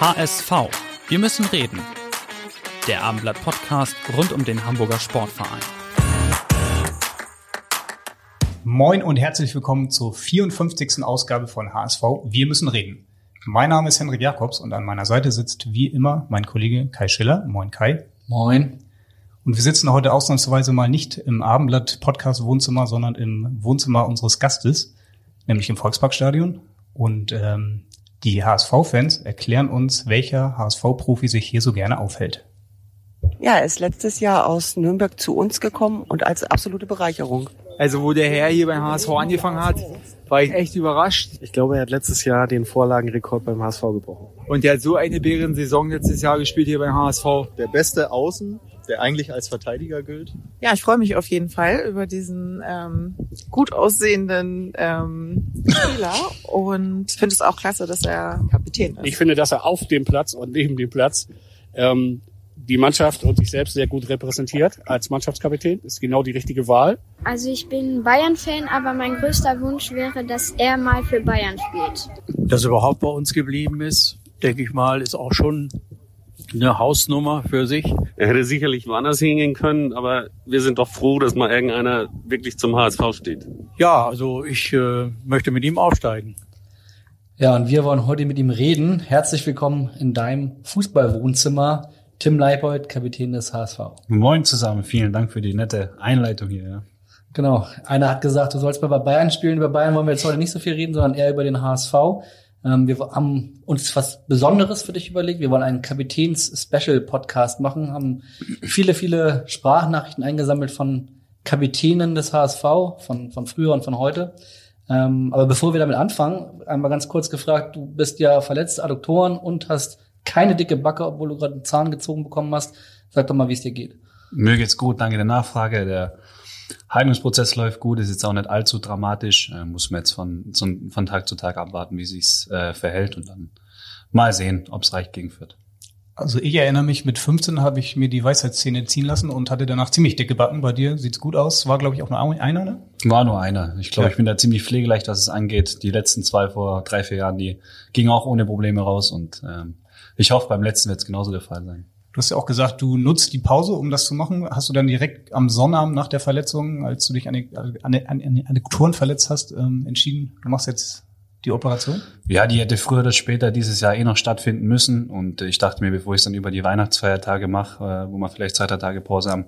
HSV. Wir müssen reden. Der Abendblatt-Podcast rund um den Hamburger Sportverein. Moin und herzlich willkommen zur 54. Ausgabe von HSV. Wir müssen reden. Mein Name ist Henrik Jakobs und an meiner Seite sitzt wie immer mein Kollege Kai Schiller. Moin Kai. Moin. Und wir sitzen heute ausnahmsweise mal nicht im Abendblatt-Podcast-Wohnzimmer, sondern im Wohnzimmer unseres Gastes, nämlich im Volksparkstadion. Und ähm, die HSV-Fans erklären uns, welcher HSV-Profi sich hier so gerne aufhält. Ja, er ist letztes Jahr aus Nürnberg zu uns gekommen und als absolute Bereicherung. Also wo der Herr hier beim HSV angefangen hat, war ich echt überrascht. Ich glaube, er hat letztes Jahr den Vorlagenrekord beim HSV gebrochen. Und der hat so eine Bärensaison letztes Jahr gespielt hier beim HSV. Der beste Außen, der eigentlich als Verteidiger gilt. Ja, ich freue mich auf jeden Fall über diesen ähm, gut aussehenden ähm, Spieler und finde es auch klasse, dass er Kapitän ist. Ich finde, dass er auf dem Platz und neben dem Platz ähm, die Mannschaft und sich selbst sehr gut repräsentiert als Mannschaftskapitän. Ist genau die richtige Wahl. Also ich bin Bayern-Fan, aber mein größter Wunsch wäre, dass er mal für Bayern spielt. Dass er überhaupt bei uns geblieben ist, denke ich mal, ist auch schon eine Hausnummer für sich. Er hätte sicherlich woanders hingehen können, aber wir sind doch froh, dass mal irgendeiner wirklich zum HSV steht. Ja, also ich äh, möchte mit ihm aufsteigen. Ja, und wir wollen heute mit ihm reden. Herzlich willkommen in deinem Fußballwohnzimmer. Tim Leibold, Kapitän des HSV. Moin zusammen, vielen Dank für die nette Einleitung hier. Ja. Genau, einer hat gesagt, du sollst mal bei Bayern spielen. Über Bayern wollen wir jetzt heute nicht so viel reden, sondern eher über den HSV. Ähm, wir haben uns was Besonderes für dich überlegt. Wir wollen einen Kapitäns-Special-Podcast machen, haben viele, viele Sprachnachrichten eingesammelt von Kapitänen des HSV, von, von früher und von heute. Ähm, aber bevor wir damit anfangen, einmal ganz kurz gefragt, du bist ja verletzt, Adduktoren und hast keine dicke Backe, obwohl du gerade einen Zahn gezogen bekommen hast. Sag doch mal, wie es dir geht. Mir geht's gut, danke der Nachfrage. Der Heilungsprozess läuft gut, ist jetzt auch nicht allzu dramatisch. Äh, muss man jetzt von, von Tag zu Tag abwarten, wie sich's äh, verhält und dann mal sehen, ob's reicht gegen Fürth. Also ich erinnere mich, mit 15 habe ich mir die Weisheitszähne ziehen lassen und hatte danach ziemlich dicke Backen. Bei dir sieht's gut aus. War, glaube ich, auch nur einer, ne? War nur einer. Ich glaube, ja. ich bin da ziemlich pflegeleicht, was es angeht. Die letzten zwei vor drei, vier Jahren, die gingen auch ohne Probleme raus und ähm, ich hoffe, beim letzten wird es genauso der Fall sein. Du hast ja auch gesagt, du nutzt die Pause, um das zu machen. Hast du dann direkt am Sonnabend nach der Verletzung, als du dich an die Adduktoren verletzt hast, ähm, entschieden, du machst jetzt die Operation? Ja, die hätte früher oder später dieses Jahr eh noch stattfinden müssen. Und ich dachte mir, bevor ich es dann über die Weihnachtsfeiertage mache, äh, wo wir vielleicht zwei, drei Tage Pause haben,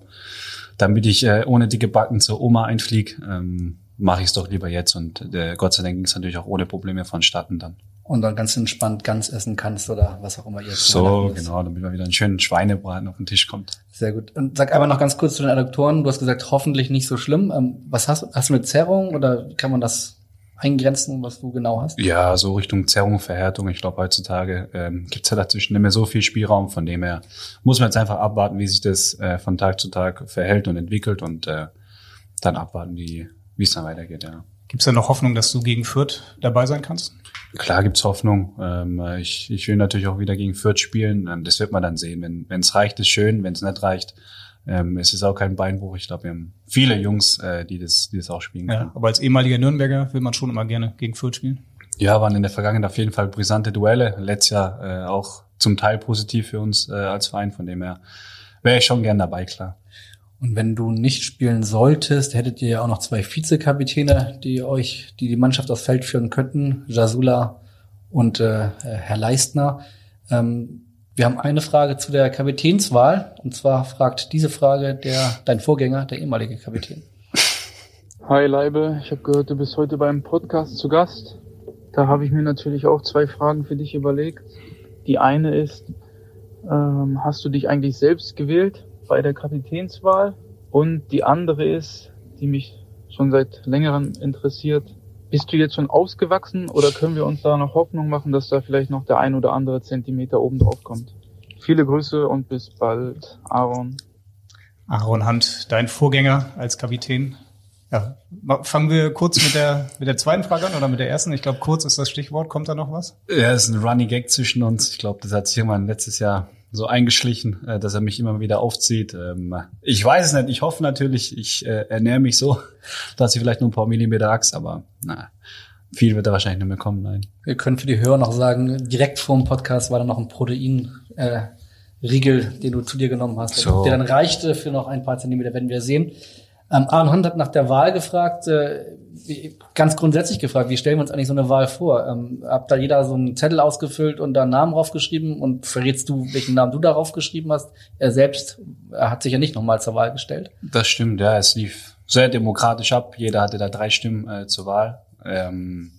damit ich äh, ohne dicke Backen zur Oma einfliege, ähm, mache ich es doch lieber jetzt. Und äh, Gott sei Dank ging es natürlich auch ohne Probleme vonstatten dann und dann ganz entspannt ganz essen kannst oder was auch immer ihr So, genau, damit mal wieder einen schönen Schweinebraten auf den Tisch kommt. Sehr gut. Und sag aber noch ganz kurz zu den Adduktoren. Du hast gesagt, hoffentlich nicht so schlimm. Ähm, was hast, hast du eine Zerrung oder kann man das eingrenzen, was du genau hast? Ja, so Richtung Zerrung, Verhärtung. Ich glaube, heutzutage ähm, gibt es ja dazwischen nicht mehr so viel Spielraum. Von dem her muss man jetzt einfach abwarten, wie sich das äh, von Tag zu Tag verhält und entwickelt und äh, dann abwarten, wie wie es dann weitergeht. Ja. Gibt es da noch Hoffnung, dass du gegen Fürth dabei sein kannst? Klar gibt's Hoffnung. Ähm, ich, ich will natürlich auch wieder gegen Fürth spielen. Ähm, das wird man dann sehen. Wenn es reicht, ist schön. Wenn es nicht reicht, ähm, es ist auch kein Beinbruch. Ich glaube, wir haben viele Jungs, äh, die, das, die das auch spielen können. Ja, aber als ehemaliger Nürnberger will man schon immer gerne gegen Fürth spielen. Ja, waren in der Vergangenheit auf jeden Fall brisante Duelle. Letztes Jahr äh, auch zum Teil positiv für uns äh, als Verein. Von dem her wäre ich schon gern dabei, klar. Und wenn du nicht spielen solltest, hättet ihr ja auch noch zwei Vizekapitäne, die euch, die die Mannschaft aufs Feld führen könnten, Jasula und äh, Herr Leistner. Ähm, wir haben eine Frage zu der Kapitänswahl. Und zwar fragt diese Frage der dein Vorgänger, der ehemalige Kapitän. Hi Leibe, ich habe gehört, du bist heute beim Podcast zu Gast. Da habe ich mir natürlich auch zwei Fragen für dich überlegt. Die eine ist, ähm, hast du dich eigentlich selbst gewählt? Bei der Kapitänswahl. Und die andere ist, die mich schon seit längerem interessiert, Bist du jetzt schon ausgewachsen oder können wir uns da noch Hoffnung machen, dass da vielleicht noch der ein oder andere Zentimeter oben drauf kommt? Viele Grüße und bis bald, Aaron. Aaron Hunt, dein Vorgänger als Kapitän. Ja, fangen wir kurz mit der, mit der zweiten Frage an oder mit der ersten? Ich glaube, kurz ist das Stichwort. Kommt da noch was? Ja, es ist ein Running Gag zwischen uns. Ich glaube, das hat sich irgendwann letztes Jahr so eingeschlichen, äh, dass er mich immer wieder aufzieht. Ähm, ich weiß es nicht. Ich hoffe natürlich, ich äh, ernähre mich so, dass ich vielleicht nur ein paar Millimeter Axt, aber na, viel wird da wahrscheinlich nicht mehr kommen. Nein. Wir können für die Hörer noch sagen, direkt vor dem Podcast war da noch ein Protein. Äh, Riegel, den du zu dir genommen hast, so. der dann reichte für noch ein paar Zentimeter, werden wir sehen. Ähm, Aaron Hunt hat nach der Wahl gefragt, äh, ganz grundsätzlich gefragt, wie stellen wir uns eigentlich so eine Wahl vor? Ähm, habt da jeder so einen Zettel ausgefüllt und da einen Namen draufgeschrieben und verrätst du, welchen Namen du darauf geschrieben hast? Er selbst er hat sich ja nicht nochmal zur Wahl gestellt. Das stimmt, ja, es lief sehr demokratisch ab. Jeder hatte da drei Stimmen äh, zur Wahl. Ähm,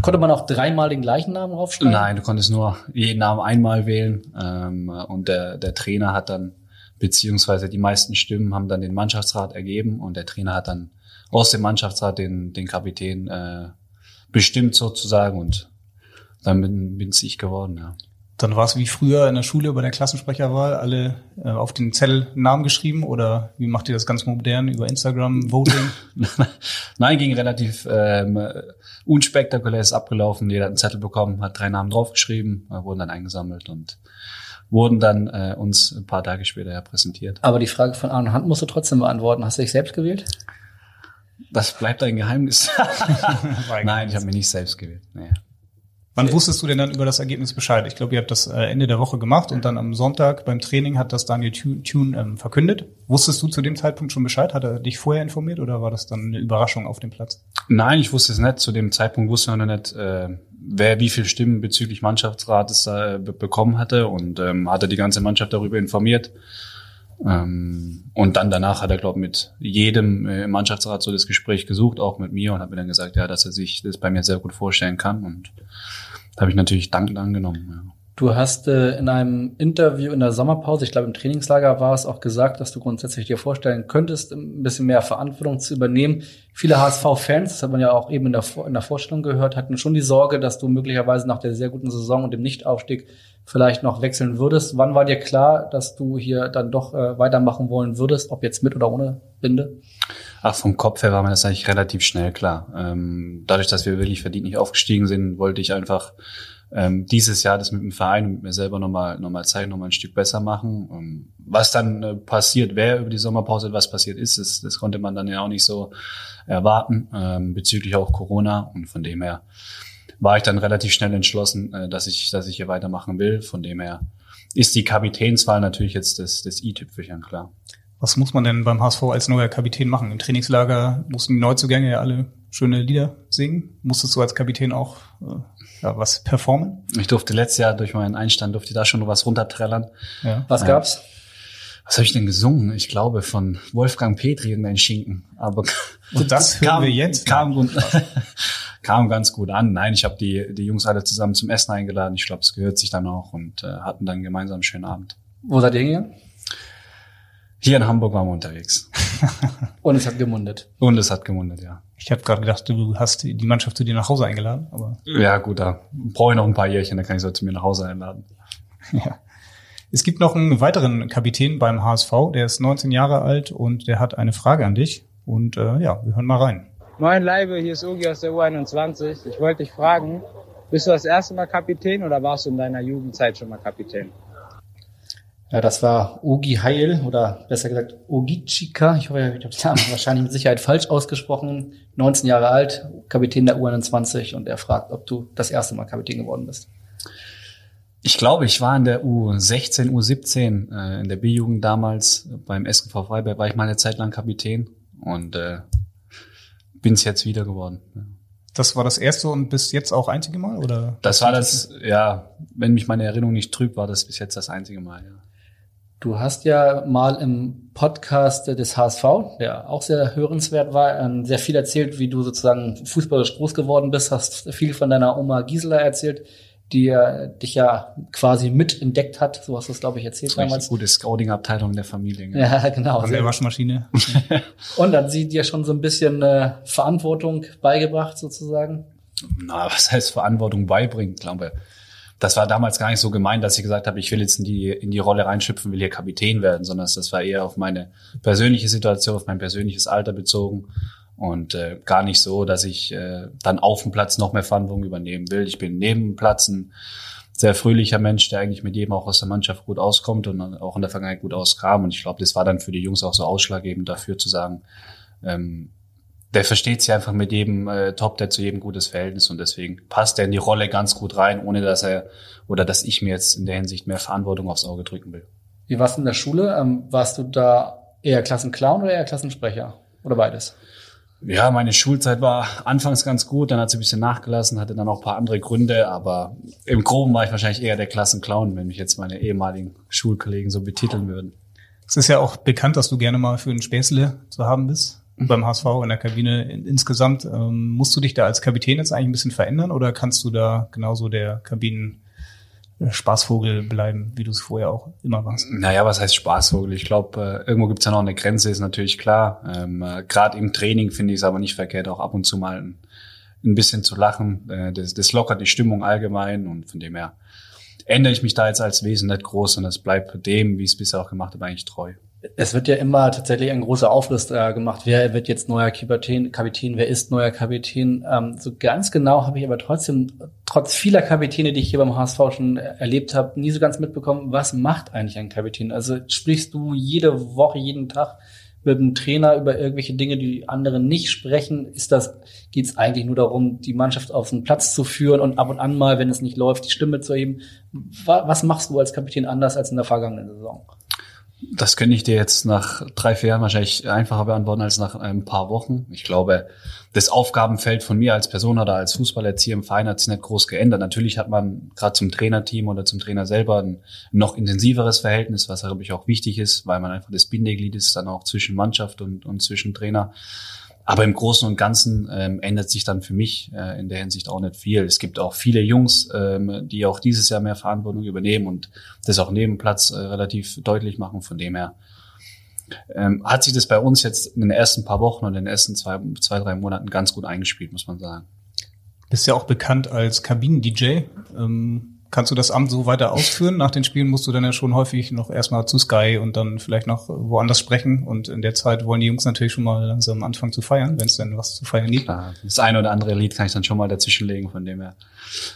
Konnte man auch dreimal den gleichen Namen draufschreiben? Nein, du konntest nur jeden Namen einmal wählen ähm, und der, der Trainer hat dann beziehungsweise die meisten Stimmen haben dann den Mannschaftsrat ergeben und der Trainer hat dann aus dem Mannschaftsrat den, den Kapitän äh, bestimmt sozusagen und dann bin, bin ich geworden, ja. Dann war es wie früher in der Schule bei der Klassensprecherwahl, alle äh, auf den Zettel Namen geschrieben oder wie macht ihr das ganz modern über Instagram Voting? Nein, ging relativ ähm, unspektakulär ist abgelaufen. Jeder hat einen Zettel bekommen, hat drei Namen draufgeschrieben, äh, wurden dann eingesammelt und wurden dann äh, uns ein paar Tage später ja präsentiert. Aber die Frage von Arne Hand musst du trotzdem beantworten. Hast du dich selbst gewählt? Das bleibt ein Geheimnis. Nein, ich habe mich nicht selbst gewählt. Nee. Wann wusstest du denn dann über das Ergebnis Bescheid? Ich glaube, ihr habt das äh, Ende der Woche gemacht und dann am Sonntag beim Training hat das Daniel Thune ähm, verkündet. Wusstest du zu dem Zeitpunkt schon Bescheid? Hat er dich vorher informiert oder war das dann eine Überraschung auf dem Platz? Nein, ich wusste es nicht. Zu dem Zeitpunkt wusste ich noch nicht, äh, wer wie viele Stimmen bezüglich Mannschaftsrates äh, bekommen hatte und ähm, hatte die ganze Mannschaft darüber informiert. Ähm, und dann danach hat er, glaube ich, mit jedem äh, im Mannschaftsrat so das Gespräch gesucht, auch mit mir und hat mir dann gesagt, ja, dass er sich das bei mir sehr gut vorstellen kann und habe ich natürlich dankend angenommen. Ja. Du hast äh, in einem Interview in der Sommerpause, ich glaube im Trainingslager war es auch gesagt, dass du grundsätzlich dir vorstellen könntest, ein bisschen mehr Verantwortung zu übernehmen. Viele HSV-Fans, das hat man ja auch eben in der, in der Vorstellung gehört, hatten schon die Sorge, dass du möglicherweise nach der sehr guten Saison und dem Nichtaufstieg vielleicht noch wechseln würdest. Wann war dir klar, dass du hier dann doch äh, weitermachen wollen würdest, ob jetzt mit oder ohne Binde? Ach, vom Kopf her war mir das eigentlich relativ schnell klar. Ähm, dadurch, dass wir wirklich verdient nicht aufgestiegen sind, wollte ich einfach ähm, dieses Jahr das mit dem Verein und mit mir selber nochmal nochmal zeigen, nochmal ein Stück besser machen. Ähm, was dann äh, passiert, wer über die Sommerpause was passiert ist, das, das konnte man dann ja auch nicht so erwarten, ähm, bezüglich auch Corona. Und von dem her war ich dann relativ schnell entschlossen, äh, dass ich, dass ich hier weitermachen will. Von dem her ist die Kapitänswahl natürlich jetzt das, das i-Tüpfelchen, klar. Was muss man denn beim HSV als neuer Kapitän machen? Im Trainingslager mussten die Neuzugänge ja alle schöne Lieder singen. Musstest du als Kapitän auch äh, ja, was performen? Ich durfte letztes Jahr durch meinen Einstand, durfte ich da schon noch was runterträllern. Ja. Was gab's? Was habe ich denn gesungen? Ich glaube von Wolfgang Petri in ein Schinken. Aber Und das hören kam, wir jetzt. Kam, gut, kam ganz gut an. Nein, ich habe die, die Jungs alle zusammen zum Essen eingeladen. Ich glaube, es gehört sich dann auch und äh, hatten dann gemeinsam einen schönen Abend. Wo seid ihr hingegangen? Hier in Hamburg waren wir unterwegs. Und es hat gemundet. Und es hat gemundet, ja. Ich habe gerade gedacht, du hast die Mannschaft zu dir nach Hause eingeladen, aber. Ja, gut, da brauche ich noch ein paar Jährchen, dann kann ich sie zu mir nach Hause einladen. Ja. Es gibt noch einen weiteren Kapitän beim HSV, der ist 19 Jahre alt und der hat eine Frage an dich. Und äh, ja, wir hören mal rein. Moin Leibe, hier ist Ugi aus der U21. Ich wollte dich fragen, bist du das erste Mal Kapitän oder warst du in deiner Jugendzeit schon mal Kapitän? Ja, das war Ogi Heil oder besser gesagt Ogichika. Ich hoffe, ich habe den Namen wahrscheinlich mit Sicherheit falsch ausgesprochen. 19 Jahre alt, Kapitän der U21 und er fragt, ob du das erste Mal Kapitän geworden bist. Ich glaube, ich war in der U16, U17, äh, in der B-Jugend damals beim SGV Freiberg, war ich mal eine Zeit lang Kapitän und äh, bin es jetzt wieder geworden. Ja. Das war das erste und bis jetzt auch einzige Mal, oder? Das war das, ja, wenn mich meine Erinnerung nicht trübt, war das bis jetzt das einzige Mal, ja. Du hast ja mal im Podcast des HSV, der auch sehr hörenswert war, ähm, sehr viel erzählt, wie du sozusagen fußballisch groß geworden bist, hast viel von deiner Oma Gisela erzählt. die dich ja quasi mit entdeckt hat. So hast du es, glaube ich, erzählt Richtig damals. gute Scouting-Abteilung der Familie. Ja, genau. An der Waschmaschine. Und hat sie dir schon so ein bisschen äh, Verantwortung beigebracht, sozusagen? Na, was heißt Verantwortung beibringen, glaube das war damals gar nicht so gemeint, dass ich gesagt habe, ich will jetzt in die, in die Rolle reinschüpfen, will hier Kapitän werden, sondern das war eher auf meine persönliche Situation, auf mein persönliches Alter bezogen und äh, gar nicht so, dass ich äh, dann auf dem Platz noch mehr Verantwortung übernehmen will. Ich bin neben dem Platz ein sehr fröhlicher Mensch, der eigentlich mit jedem auch aus der Mannschaft gut auskommt und auch in der Vergangenheit gut auskam. Und ich glaube, das war dann für die Jungs auch so ausschlaggebend dafür zu sagen, ähm, der versteht sich einfach mit jedem äh, Top, der zu jedem gutes Verhältnis und deswegen passt er in die Rolle ganz gut rein, ohne dass er oder dass ich mir jetzt in der Hinsicht mehr Verantwortung aufs Auge drücken will. Wie warst du in der Schule? Ähm, warst du da eher Klassenclown oder eher Klassensprecher? Oder beides? Ja, meine Schulzeit war anfangs ganz gut, dann hat sie ein bisschen nachgelassen, hatte dann auch ein paar andere Gründe, aber im Groben war ich wahrscheinlich eher der Klassenclown, wenn mich jetzt meine ehemaligen Schulkollegen so betiteln würden. Es ist ja auch bekannt, dass du gerne mal für ein Späßle zu haben bist beim HSV in der Kabine insgesamt. Ähm, musst du dich da als Kapitän jetzt eigentlich ein bisschen verändern oder kannst du da genauso der Kabinen Spaßvogel bleiben, wie du es vorher auch immer warst? Naja, was heißt Spaßvogel? Ich glaube, äh, irgendwo gibt's ja noch eine Grenze, ist natürlich klar. Ähm, äh, Gerade im Training finde ich es aber nicht verkehrt, auch ab und zu mal ein, ein bisschen zu lachen. Äh, das, das lockert die Stimmung allgemein und von dem her ändere ich mich da jetzt als Wesen nicht groß und es bleibt dem, wie ich es bisher auch gemacht habe, eigentlich treu es wird ja immer tatsächlich ein großer Aufriss äh, gemacht. Wer wird jetzt neuer Kapitän, Kapitän wer ist neuer Kapitän? Ähm, so ganz genau habe ich aber trotzdem, trotz vieler Kapitäne, die ich hier beim HSV schon erlebt habe, nie so ganz mitbekommen, was macht eigentlich ein Kapitän? Also sprichst du jede Woche, jeden Tag mit dem Trainer über irgendwelche Dinge, die andere nicht sprechen? Ist das, geht es eigentlich nur darum, die Mannschaft auf den Platz zu führen und ab und an mal, wenn es nicht läuft, die Stimme zu erheben? Was machst du als Kapitän anders als in der vergangenen Saison? Das könnte ich dir jetzt nach drei, vier Jahren wahrscheinlich einfacher beantworten als nach ein paar Wochen. Ich glaube, das Aufgabenfeld von mir als Person oder als Fußballerzieher im Verein hat sich nicht groß geändert. Natürlich hat man gerade zum Trainerteam oder zum Trainer selber ein noch intensiveres Verhältnis, was glaube ich auch wichtig ist, weil man einfach das Bindeglied ist dann auch zwischen Mannschaft und, und zwischen Trainer. Aber im Großen und Ganzen ähm, ändert sich dann für mich äh, in der Hinsicht auch nicht viel. Es gibt auch viele Jungs, ähm, die auch dieses Jahr mehr Verantwortung übernehmen und das auch neben Platz äh, relativ deutlich machen. Von dem her ähm, hat sich das bei uns jetzt in den ersten paar Wochen und in den ersten zwei, zwei drei Monaten ganz gut eingespielt, muss man sagen. Bist ja auch bekannt als Kabinen-DJ. Ähm Kannst du das Amt so weiter ausführen? Nach den Spielen musst du dann ja schon häufig noch erstmal zu Sky und dann vielleicht noch woanders sprechen. Und in der Zeit wollen die Jungs natürlich schon mal langsam anfangen zu feiern, wenn es denn was zu feiern gibt. Klar, das eine oder andere Lied kann ich dann schon mal dazwischenlegen, von dem her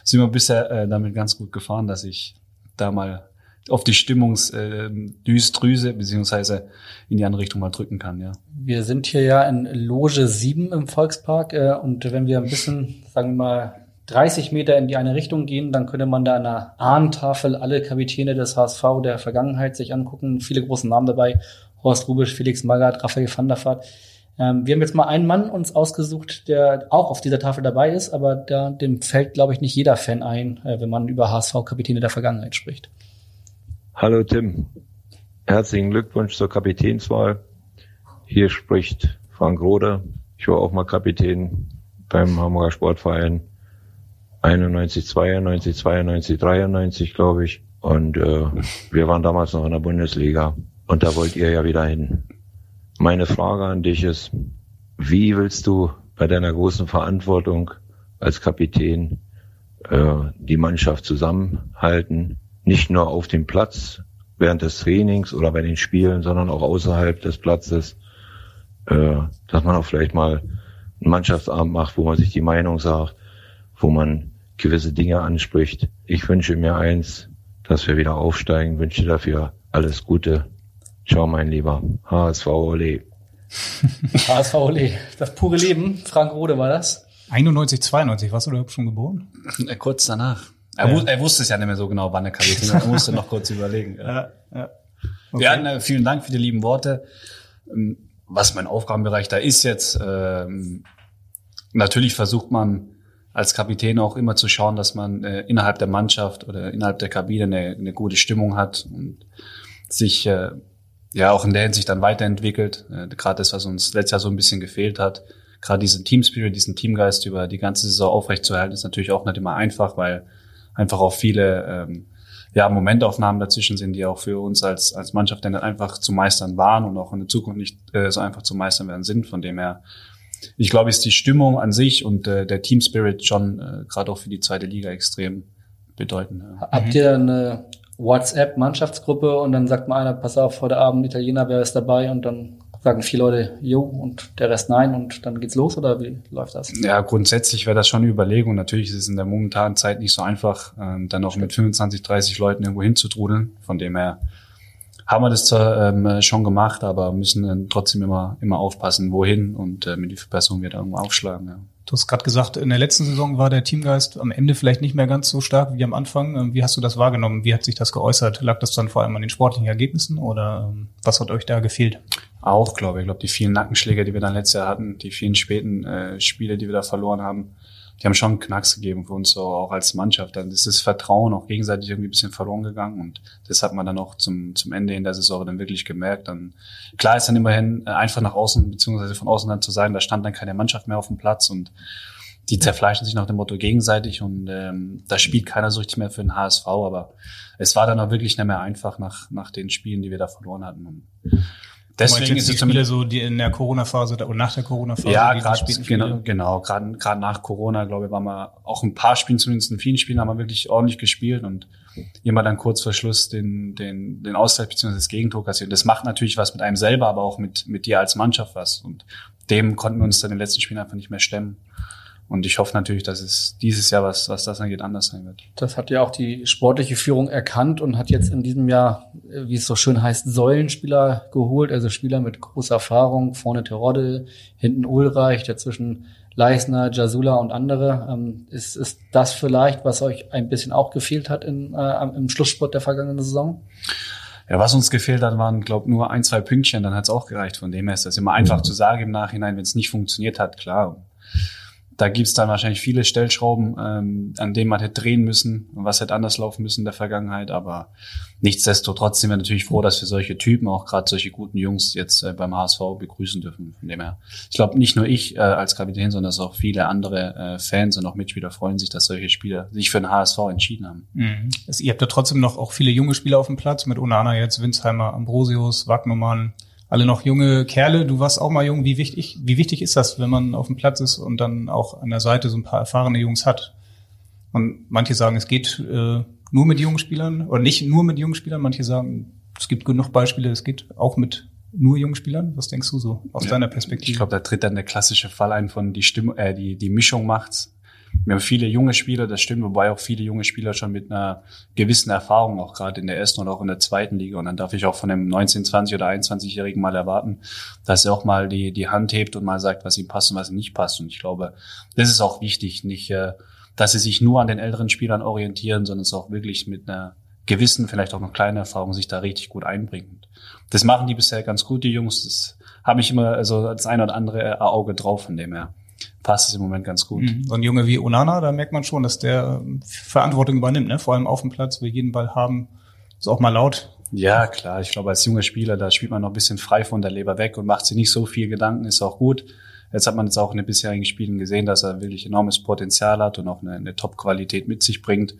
sind wir bisher äh, damit ganz gut gefahren, dass ich da mal auf die Stimmungsdüsdrüse äh, beziehungsweise in die andere Richtung mal drücken kann, ja. Wir sind hier ja in Loge 7 im Volkspark äh, und wenn wir ein bisschen, sagen wir mal, 30 Meter in die eine Richtung gehen, dann könnte man da an einer Ahnentafel alle Kapitäne des HSV der Vergangenheit sich angucken. Viele große Namen dabei. Horst Rubisch, Felix Magath, Raphael van der Vaart. Ähm, wir haben jetzt mal einen Mann uns ausgesucht, der auch auf dieser Tafel dabei ist, aber da, dem fällt, glaube ich, nicht jeder Fan ein, äh, wenn man über HSV-Kapitäne der Vergangenheit spricht. Hallo Tim. Herzlichen Glückwunsch zur Kapitänswahl. Hier spricht Frank Rode. Ich war auch mal Kapitän beim Hamburger Sportverein 91, 92, 92, 93, glaube ich. Und äh, wir waren damals noch in der Bundesliga. Und da wollt ihr ja wieder hin. Meine Frage an dich ist, wie willst du bei deiner großen Verantwortung als Kapitän äh, die Mannschaft zusammenhalten? Nicht nur auf dem Platz während des Trainings oder bei den Spielen, sondern auch außerhalb des Platzes, äh, dass man auch vielleicht mal einen Mannschaftsabend macht, wo man sich die Meinung sagt, wo man gewisse Dinge anspricht. Ich wünsche mir eins, dass wir wieder aufsteigen, wünsche dafür alles Gute. Ciao, mein Lieber. HSV Ole. HSV Ole. Das pure Leben. Frank Rode war das. 91, 92. Warst du da schon geboren? Äh, kurz danach. Er, ja. er, wusste es ja nicht mehr so genau, wann er Kapitän war. Er musste noch kurz überlegen. Ja. Ja, okay. ja äh, vielen Dank für die lieben Worte. Ähm, was mein Aufgabenbereich da ist jetzt, ähm, natürlich versucht man als Kapitän auch immer zu schauen, dass man äh, innerhalb der Mannschaft oder innerhalb der Kabine eine, eine gute Stimmung hat und sich äh, ja auch in der Hinsicht dann weiterentwickelt. Äh, Gerade das, was uns letztes Jahr so ein bisschen gefehlt hat. Gerade diesen Team Spirit, diesen Teamgeist über die ganze Saison aufrechtzuerhalten, ist natürlich auch nicht immer einfach, weil einfach auch viele ähm, ja, Momentaufnahmen dazwischen sind, die auch für uns als, als Mannschaft dann einfach zu meistern waren und auch in der Zukunft nicht äh, so einfach zu meistern werden sind. Von dem her, ich glaube, ist die Stimmung an sich und äh, der Team Spirit schon äh, gerade auch für die zweite Liga extrem bedeutend. Ja. Habt ihr eine WhatsApp-Mannschaftsgruppe und dann sagt mal einer, pass auf, heute Abend Italiener, wer ist dabei? Und dann sagen vier Leute jo und der Rest nein und dann geht's los oder wie läuft das? Ja, grundsätzlich wäre das schon eine Überlegung. Natürlich ist es in der momentanen Zeit nicht so einfach, ähm, dann auch mit 25, 30 Leuten irgendwo hinzutrudeln. Von dem her haben wir das zwar ähm, schon gemacht, aber müssen dann trotzdem immer, immer aufpassen, wohin und äh, mit die Verbesserung wieder irgendwo aufschlagen. Ja. Du hast gerade gesagt, in der letzten Saison war der Teamgeist am Ende vielleicht nicht mehr ganz so stark wie am Anfang. Ähm, wie hast du das wahrgenommen? Wie hat sich das geäußert? Lag das dann vor allem an den sportlichen Ergebnissen oder ähm, was hat euch da gefehlt? Auch, glaube ich. Ich glaube, die vielen Nackenschläge, die wir dann letztes Jahr hatten, die vielen späten äh, Spiele, die wir da verloren haben, die haben schon einen Knacks gegeben für uns, so auch als Mannschaft. Dann ist das Vertrauen auch gegenseitig irgendwie ein bisschen verloren gegangen und das hat man dann auch zum, zum Ende in der Saison dann wirklich gemerkt. Dann, klar ist dann immerhin äh, einfach nach außen, beziehungsweise von außen dann zu sein, da stand dann keine Mannschaft mehr auf dem Platz und die zerfleischen sich nach dem Motto gegenseitig und ähm, da spielt keiner so richtig mehr für den HSV, aber es war dann auch wirklich nicht mehr einfach nach, nach den Spielen, die wir da verloren hatten. Und Deswegen ist es Spiele so, die in der Corona-Phase oder nach der Corona-Phase. Ja, gerade genau, genau. Gerade gerade nach Corona, glaube ich, waren wir auch ein paar Spielen, zumindest in vielen Spielen, haben wir wirklich ordentlich gespielt und immer dann kurz vor Schluss den den den Ausgleich bzw. das Gegentor kassiert. Das macht natürlich was mit einem selber, aber auch mit mit dir als Mannschaft was. Und dem konnten wir uns dann in den letzten Spielen einfach nicht mehr stemmen. Und ich hoffe natürlich, dass es dieses Jahr, was, was das angeht, anders sein wird. Das hat ja auch die sportliche Führung erkannt und hat jetzt in diesem Jahr, wie es so schön heißt, Säulenspieler geholt, also Spieler mit großer Erfahrung, vorne Terodde, hinten Ulreich, dazwischen Leisner, Jasula und andere. Ähm, ist, ist das vielleicht, was euch ein bisschen auch gefehlt hat in, äh, im Schlusssport der vergangenen Saison? Ja, was uns gefehlt hat, waren, glaube nur ein, zwei Pünktchen, dann hat es auch gereicht. Von dem her ist das immer einfach zu sagen im Nachhinein, wenn es nicht funktioniert hat, klar da gibt's dann wahrscheinlich viele Stellschrauben, ähm, an denen man hätte drehen müssen und was hätte anders laufen müssen in der Vergangenheit. Aber nichtsdestotrotz sind wir natürlich froh, dass wir solche Typen, auch gerade solche guten Jungs jetzt äh, beim HSV begrüßen dürfen. Von dem her, ich glaube, nicht nur ich äh, als Kapitän, sondern auch viele andere äh, Fans und auch Mitspieler freuen sich, dass solche Spieler sich für den HSV entschieden haben. Mhm. Also, ihr habt ja trotzdem noch auch viele junge Spieler auf dem Platz mit Onana jetzt, Winsheimer, Ambrosius, Wagnumann alle noch junge Kerle. Du warst auch mal jung. Wie wichtig, wie wichtig ist das, wenn man auf dem Platz ist und dann auch an der Seite so ein paar erfahrene Jungs hat? Und manche sagen, es geht äh, nur mit jungen Spielern oder nicht nur mit jungen Spielern. Manche sagen, es gibt genug Beispiele, es geht auch mit nur jungen Spielern. Was denkst du so aus ja, deiner Perspektive? Ich glaube, da tritt dann der klassische Fall ein von die Stimme, äh, die die Mischung macht's wir haben viele junge Spieler, das stimmt, wobei auch viele junge Spieler schon mit einer gewissen Erfahrung, auch gerade in der ersten oder auch in der zweiten Liga. Und dann darf ich auch von einem 19, 20 oder 21-Jährigen mal erwarten, dass er auch mal die, die Hand hebt und mal sagt, was ihm passt und was ihm nicht passt. Und ich glaube, das ist auch wichtig, nicht, äh, dass sie sich nur an den älteren Spielern orientieren, sondern es auch wirklich mit einer gewissen, vielleicht auch noch kleinen Erfahrung sich da richtig gut einbringen. Das machen die bisher ganz gut, die Jungs. Das habe ich immer also das eine oder andere Auge drauf von dem her passt es im Moment ganz gut. Mhm. So ein Junge wie Onana, da merkt man schon, dass der ähm, Verantwortung übernimmt, ne? vor allem auf dem Platz, will jeden Ball haben, ist auch mal laut. Ja, klar. Ich glaube, als junger Spieler, da spielt man noch ein bisschen frei von der Leber weg und macht sich nicht so viel Gedanken, ist auch gut. Jetzt hat man jetzt auch in den bisherigen Spielen gesehen, dass er wirklich enormes Potenzial hat und auch eine, eine Top-Qualität mit sich bringt.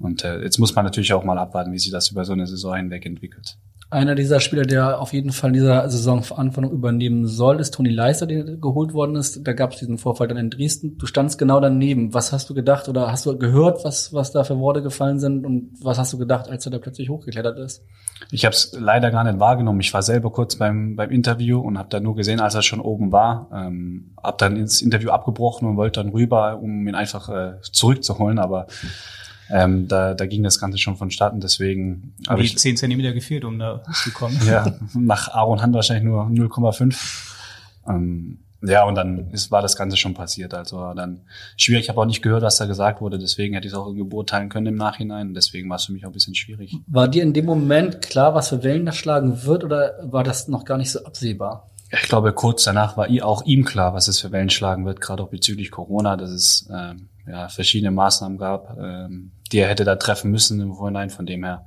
Und äh, jetzt muss man natürlich auch mal abwarten, wie sich das über so eine Saison hinweg entwickelt. Einer dieser Spieler, der auf jeden Fall in dieser Saison Verantwortung übernehmen soll, ist Toni Leister, der geholt worden ist. Da gab es diesen Vorfall dann in Dresden. Du standst genau daneben. Was hast du gedacht oder hast du gehört, was, was da für Worte gefallen sind und was hast du gedacht, als er da plötzlich hochgeklettert ist? Ich habe es leider gar nicht wahrgenommen. Ich war selber kurz beim, beim Interview und habe dann nur gesehen, als er schon oben war. Ähm, habe dann ins Interview abgebrochen und wollte dann rüber, um ihn einfach äh, zurückzuholen. Aber ähm, da, da ging das Ganze schon vonstatten, deswegen. Aber die zehn Zentimeter gefehlt, um da zu kommen. ja, nach Aaron Hand wahrscheinlich nur 0,5. Ähm, ja, und dann ist, war das Ganze schon passiert. Also dann schwierig. Ich habe auch nicht gehört, was da gesagt wurde. Deswegen hätte ich es auch irgendwie beurteilen können im Nachhinein. Deswegen war es für mich auch ein bisschen schwierig. War dir in dem Moment klar, was für Wellen das schlagen wird, oder war das noch gar nicht so absehbar? Ich glaube, kurz danach war auch ihm klar, was es für Wellen schlagen wird, gerade auch bezüglich Corona, dass es ähm, ja, verschiedene Maßnahmen gab, ähm, die er hätte da treffen müssen im Vorhinein. Von dem her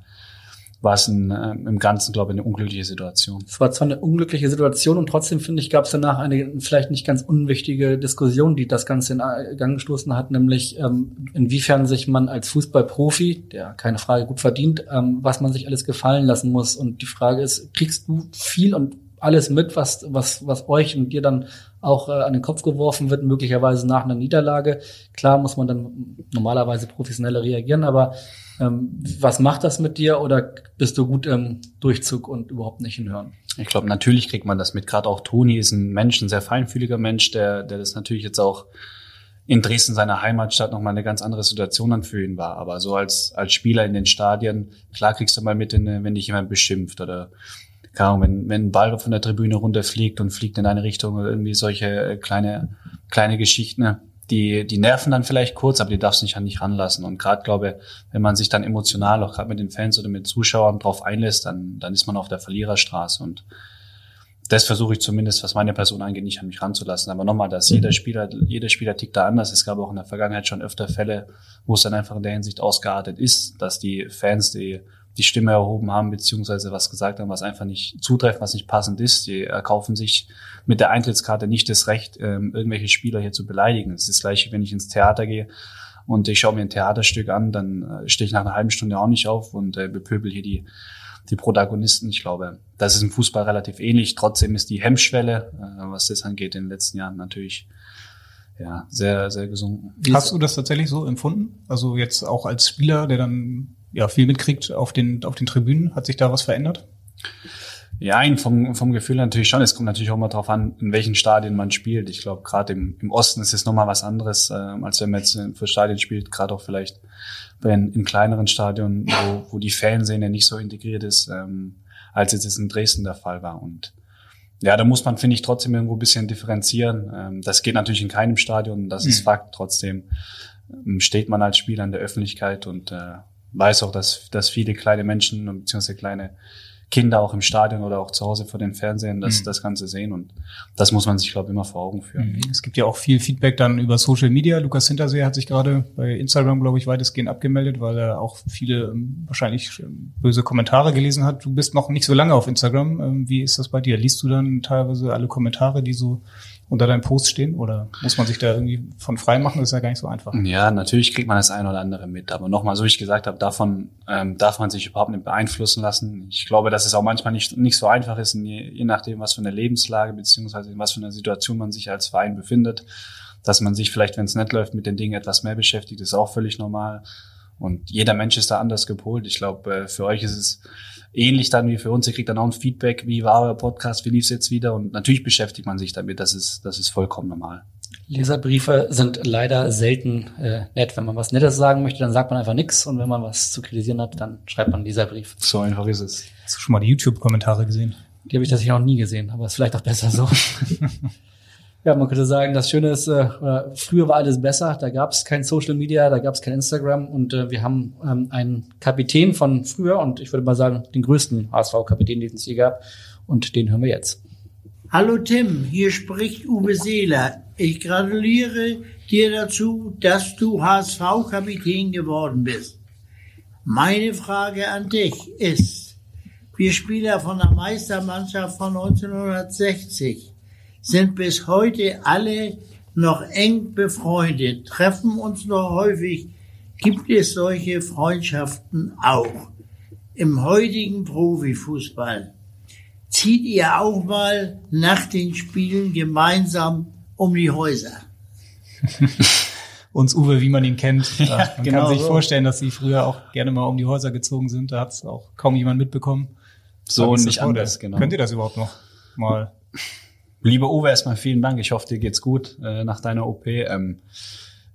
war es ein, äh, im Ganzen, glaube ich, eine unglückliche Situation. Es war zwar eine unglückliche Situation und trotzdem, finde ich, gab es danach eine vielleicht nicht ganz unwichtige Diskussion, die das Ganze in Gang gestoßen hat, nämlich ähm, inwiefern sich man als Fußballprofi, der keine Frage gut verdient, ähm, was man sich alles gefallen lassen muss. Und die Frage ist, kriegst du viel und alles mit, was, was, was euch und dir dann auch äh, an den Kopf geworfen wird, möglicherweise nach einer Niederlage. Klar muss man dann normalerweise professioneller reagieren, aber ähm, was macht das mit dir oder bist du gut im Durchzug und überhaupt nicht hinhören? Ich glaube, natürlich kriegt man das mit. Gerade auch Toni ist ein Mensch, ein sehr feinfühliger Mensch, der, der das natürlich jetzt auch in Dresden, seiner Heimatstadt, nochmal eine ganz andere Situation dann für ihn war. Aber so als, als Spieler in den Stadien, klar kriegst du mal mit, wenn dich jemand beschimpft oder keine Ahnung, wenn, wenn ein Ball von der Tribüne runterfliegt und fliegt in eine Richtung oder irgendwie solche äh, kleine, kleine Geschichten, ne? die, die nerven dann vielleicht kurz, aber die darfst du nicht an dich ranlassen. Und gerade glaube, wenn man sich dann emotional auch gerade mit den Fans oder mit Zuschauern drauf einlässt, dann, dann ist man auf der Verliererstraße. Und das versuche ich zumindest, was meine Person angeht, nicht an mich ranzulassen. Aber nochmal, dass mhm. jeder Spieler, jeder Spieler tickt da anders. Es gab auch in der Vergangenheit schon öfter Fälle, wo es dann einfach in der Hinsicht ausgeartet ist, dass die Fans, die die Stimme erhoben haben, beziehungsweise was gesagt haben, was einfach nicht zutreffend, was nicht passend ist. Die erkaufen sich mit der Eintrittskarte nicht das Recht, ähm, irgendwelche Spieler hier zu beleidigen. Es ist das gleiche, wenn ich ins Theater gehe und ich schaue mir ein Theaterstück an, dann äh, stehe ich nach einer halben Stunde auch nicht auf und äh, bepöbel hier die, die Protagonisten. Ich glaube, das ist im Fußball relativ ähnlich. Trotzdem ist die Hemmschwelle, äh, was das angeht, in den letzten Jahren natürlich ja, sehr, sehr gesunken. Hast du das tatsächlich so empfunden? Also jetzt auch als Spieler, der dann ja viel mitkriegt auf den, auf den Tribünen, hat sich da was verändert? Ja, vom, vom Gefühl natürlich schon. Es kommt natürlich auch mal drauf an, in welchen Stadien man spielt. Ich glaube, gerade im, im Osten ist es nochmal was anderes, äh, als wenn man jetzt für Stadien spielt, gerade auch vielleicht bei in, in kleineren Stadien, wo, wo die Fanszene nicht so integriert ist, ähm, als jetzt es in Dresden der Fall war. Und ja, da muss man, finde ich, trotzdem irgendwo ein bisschen differenzieren. Ähm, das geht natürlich in keinem Stadion, das ist mhm. Fakt. Trotzdem ähm, steht man als Spieler in der Öffentlichkeit und äh, weiß auch, dass, dass viele kleine Menschen bzw. kleine Kinder auch im Stadion oder auch zu Hause vor den Fernsehen das, mhm. das Ganze sehen. Und das muss man sich, glaube ich, immer vor Augen führen. Mhm. Es gibt ja auch viel Feedback dann über Social Media. Lukas Hintersee hat sich gerade bei Instagram, glaube ich, weitestgehend abgemeldet, weil er auch viele ähm, wahrscheinlich ähm, böse Kommentare gelesen hat. Du bist noch nicht so lange auf Instagram. Ähm, wie ist das bei dir? Liest du dann teilweise alle Kommentare, die so unter deinem Post stehen? Oder muss man sich da irgendwie von frei machen? Das ist ja gar nicht so einfach. Ja, natürlich kriegt man das ein oder andere mit. Aber nochmal, so wie ich gesagt habe, davon ähm, darf man sich überhaupt nicht beeinflussen lassen. Ich glaube, dass es auch manchmal nicht, nicht so einfach ist, je, je nachdem, was für eine Lebenslage beziehungsweise in was für einer Situation man sich als Verein befindet. Dass man sich vielleicht, wenn es nicht läuft, mit den Dingen etwas mehr beschäftigt, ist auch völlig normal. Und jeder Mensch ist da anders gepolt. Ich glaube, äh, für euch ist es ähnlich dann wie für uns. Ihr kriegt dann auch ein Feedback, wie war euer Podcast, wie lief es jetzt wieder? Und natürlich beschäftigt man sich damit. Das ist, das ist vollkommen normal. Leserbriefe sind leider selten äh, nett. Wenn man was Nettes sagen möchte, dann sagt man einfach nichts. Und wenn man was zu kritisieren hat, dann schreibt man einen Leserbrief. So einfach ist es. Hast du schon mal die YouTube-Kommentare gesehen? Die habe ich tatsächlich noch nie gesehen, aber ist vielleicht auch besser so. Ja, man könnte sagen, das Schöne ist, äh, früher war alles besser, da gab es kein Social Media, da gab es kein Instagram und äh, wir haben ähm, einen Kapitän von früher und ich würde mal sagen, den größten HSV-Kapitän, den es je gab und den hören wir jetzt. Hallo Tim, hier spricht Uwe Seeler. Ich gratuliere dir dazu, dass du HSV-Kapitän geworden bist. Meine Frage an dich ist, wir Spieler von der Meistermannschaft von 1960 sind bis heute alle noch eng befreundet, treffen uns noch häufig. Gibt es solche Freundschaften auch im heutigen Profifußball? Zieht ihr auch mal nach den Spielen gemeinsam um die Häuser? uns Uwe, wie man ihn kennt. Ja, man genau kann sich so. vorstellen, dass sie früher auch gerne mal um die Häuser gezogen sind. Da hat es auch kaum jemand mitbekommen. So und nicht anders, genau. Könnt ihr das überhaupt noch mal Lieber Uwe, erstmal vielen Dank. Ich hoffe, dir geht's gut äh, nach deiner OP. Ähm,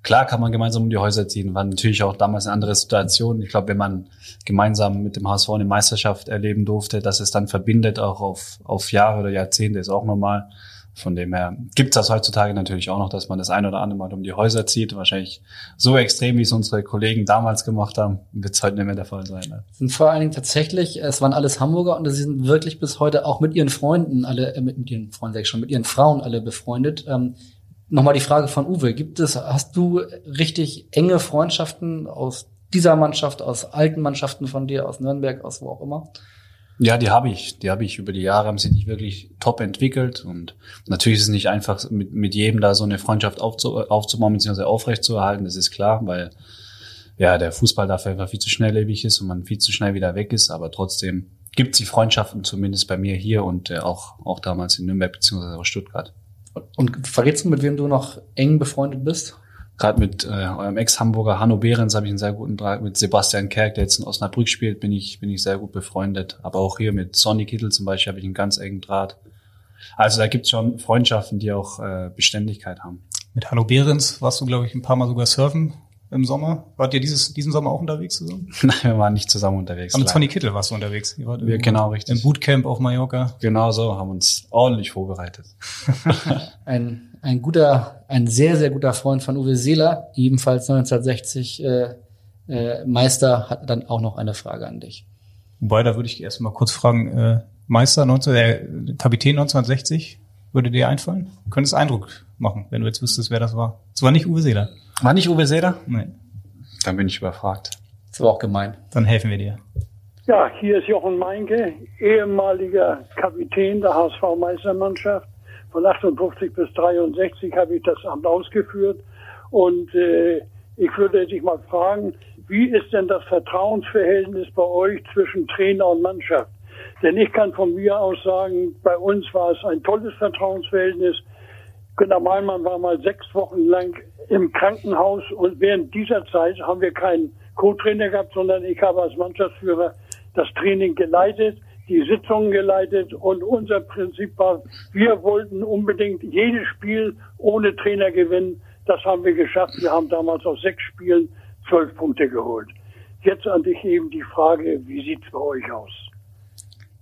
klar kann man gemeinsam um die Häuser ziehen. War natürlich auch damals eine andere Situation. Ich glaube, wenn man gemeinsam mit dem HSV eine Meisterschaft erleben durfte, dass es dann verbindet, auch auf, auf Jahre oder Jahrzehnte, ist auch normal. Von dem her gibt es das heutzutage natürlich auch noch, dass man das ein oder andere Mal um die Häuser zieht. Wahrscheinlich so extrem, wie es unsere Kollegen damals gemacht haben, wird es heute nicht mehr der Fall sein. Ne? Sind vor allen Dingen tatsächlich, es waren alles Hamburger und sie sind wirklich bis heute auch mit ihren Freunden alle, äh, mit, mit ihren Freunden sag ich schon, mit ihren Frauen alle befreundet. Ähm, Nochmal die Frage von Uwe, gibt es, hast du richtig enge Freundschaften aus dieser Mannschaft, aus alten Mannschaften von dir, aus Nürnberg, aus wo auch immer? Ja, die habe ich. Die habe ich über die Jahre, haben sie nicht wirklich top entwickelt. Und natürlich ist es nicht einfach, mit, mit jedem da so eine Freundschaft aufzu, aufzubauen, beziehungsweise aufrechtzuerhalten, das ist klar, weil ja, der Fußball dafür einfach viel zu schnelllebig ist und man viel zu schnell wieder weg ist. Aber trotzdem gibt es die Freundschaften zumindest bei mir hier und äh, auch, auch damals in Nürnberg auch Stuttgart. Und verrätst du, mit wem du noch eng befreundet bist? Gerade mit äh, eurem Ex-Hamburger Hanno Behrens habe ich einen sehr guten Draht. Mit Sebastian Kerk, der jetzt in Osnabrück spielt, bin ich, bin ich sehr gut befreundet. Aber auch hier mit Sonny Kittel zum Beispiel habe ich einen ganz engen Draht. Also da gibt's schon Freundschaften, die auch äh, Beständigkeit haben. Mit Hanno Behrens warst du, glaube ich, ein paar Mal sogar surfen im Sommer. Wart ihr dieses, diesen Sommer auch unterwegs zusammen? Nein, wir waren nicht zusammen unterwegs. Aber mit Sonny Kittel warst du unterwegs. Ihr wart Wir, genau, richtig. Im Bootcamp auf Mallorca. Genau so, haben uns ordentlich vorbereitet. ein, ein guter, ein sehr, sehr guter Freund von Uwe Seeler, ebenfalls 1960 äh, äh, Meister, hat dann auch noch eine Frage an dich. Wobei, da würde ich erst mal kurz fragen, äh, Meister 19, äh, Kapitän 1960, würde dir einfallen? Könntest Eindruck machen, wenn du jetzt wüsstest, wer das war. Es war nicht Uwe Seeler. War nicht Uwe Seeler? Nein. Dann bin ich überfragt. Das war auch gemein. Dann helfen wir dir. Ja, hier ist Jochen Meinke, ehemaliger Kapitän der HSV-Meistermannschaft. Von 58 bis 63 habe ich das Amt ausgeführt. Und äh, ich würde dich mal fragen, wie ist denn das Vertrauensverhältnis bei euch zwischen Trainer und Mannschaft? Denn ich kann von mir aus sagen, bei uns war es ein tolles Vertrauensverhältnis. Günter Meilmann war mal sechs Wochen lang im Krankenhaus und während dieser Zeit haben wir keinen Co-Trainer gehabt, sondern ich habe als Mannschaftsführer das Training geleitet, die Sitzungen geleitet und unser Prinzip war, wir wollten unbedingt jedes Spiel ohne Trainer gewinnen. Das haben wir geschafft. Wir haben damals aus sechs Spielen zwölf Punkte geholt. Jetzt an dich eben die Frage, wie sieht's bei euch aus?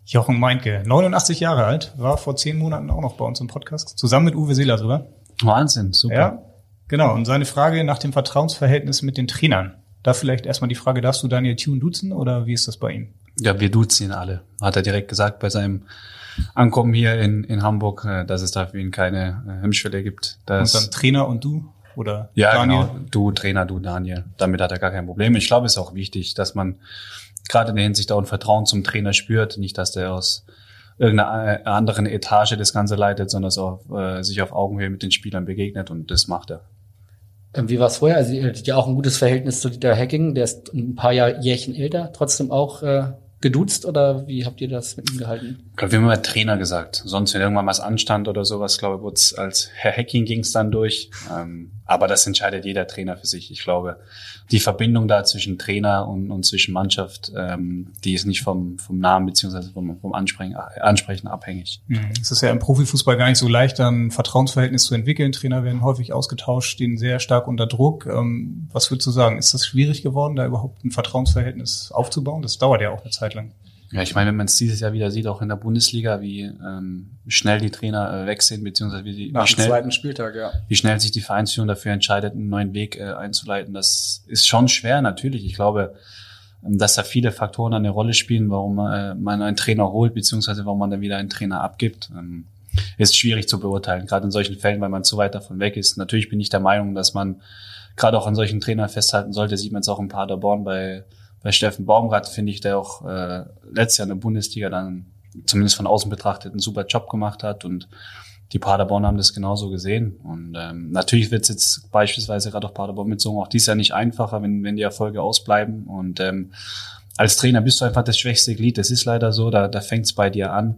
Jochen Meinke, 89 Jahre alt, war vor zehn Monaten auch noch bei uns im Podcast, zusammen mit Uwe Seeler sogar. Wahnsinn, super. Ja, genau. Und seine Frage nach dem Vertrauensverhältnis mit den Trainern. Da vielleicht erstmal die Frage, darfst du Daniel Thune duzen oder wie ist das bei ihm? Ja, wir duzen ihn alle. Hat er direkt gesagt bei seinem Ankommen hier in, in Hamburg, äh, dass es da für ihn keine äh, Hemmschwelle gibt. Dass, und dann Trainer und du? Oder ja, Daniel? genau. Du Trainer, du Daniel. Damit hat er gar kein Problem. Ich glaube, es ist auch wichtig, dass man gerade in der Hinsicht auch ein Vertrauen zum Trainer spürt. Nicht, dass der aus irgendeiner äh, anderen Etage das Ganze leitet, sondern dass er auf, äh, sich auf Augenhöhe mit den Spielern begegnet und das macht er. Ähm, Wie war es vorher? Also ihr hattet ja auch ein gutes Verhältnis zu Dieter Hacking, der ist ein paar Jahr Jährchen älter, trotzdem auch äh, geduzt oder wie habt ihr das mit ihm gehalten? Ich glaube, wir haben immer Trainer gesagt. Sonst, wenn irgendwann was anstand oder sowas, glaube ich, wurde als Herr Hacking ging es dann durch. Ähm, aber das entscheidet jeder Trainer für sich. Ich glaube, die Verbindung da zwischen Trainer und, und zwischen Mannschaft, ähm, die ist nicht vom, vom Namen beziehungsweise vom, vom Ansprechen, Ansprechen abhängig. Mhm. Es ist ja im Profifußball gar nicht so leicht, dann ein Vertrauensverhältnis zu entwickeln. Trainer werden häufig ausgetauscht, stehen sehr stark unter Druck. Ähm, was würdest du sagen? Ist das schwierig geworden, da überhaupt ein Vertrauensverhältnis aufzubauen? Das dauert ja auch eine Zeit lang. Ja, ich meine, wenn man es dieses Jahr wieder sieht, auch in der Bundesliga, wie ähm, schnell die Trainer äh, weg sind, beziehungsweise wie, die, Nach wie schnell zweiten Spieltag, ja. wie schnell sich die Vereinsführung dafür entscheidet, einen neuen Weg äh, einzuleiten, das ist schon schwer, natürlich. Ich glaube, ähm, dass da viele Faktoren eine Rolle spielen, warum äh, man einen Trainer holt, beziehungsweise warum man dann wieder einen Trainer abgibt. Ähm, ist schwierig zu beurteilen, gerade in solchen Fällen, weil man zu weit davon weg ist. Natürlich bin ich der Meinung, dass man gerade auch an solchen Trainern festhalten sollte. Sieht man jetzt auch in Paderborn bei bei Steffen Baumgart finde ich, der auch äh, letztes Jahr in der Bundesliga dann zumindest von außen betrachtet einen super Job gemacht hat und die Paderborn haben das genauso gesehen. Und ähm, natürlich wird es jetzt beispielsweise gerade auch Paderborn mitzogen auch dies Jahr nicht einfacher, wenn, wenn die Erfolge ausbleiben. Und ähm, als Trainer bist du einfach das schwächste Glied. Das ist leider so, da, da fängt es bei dir an.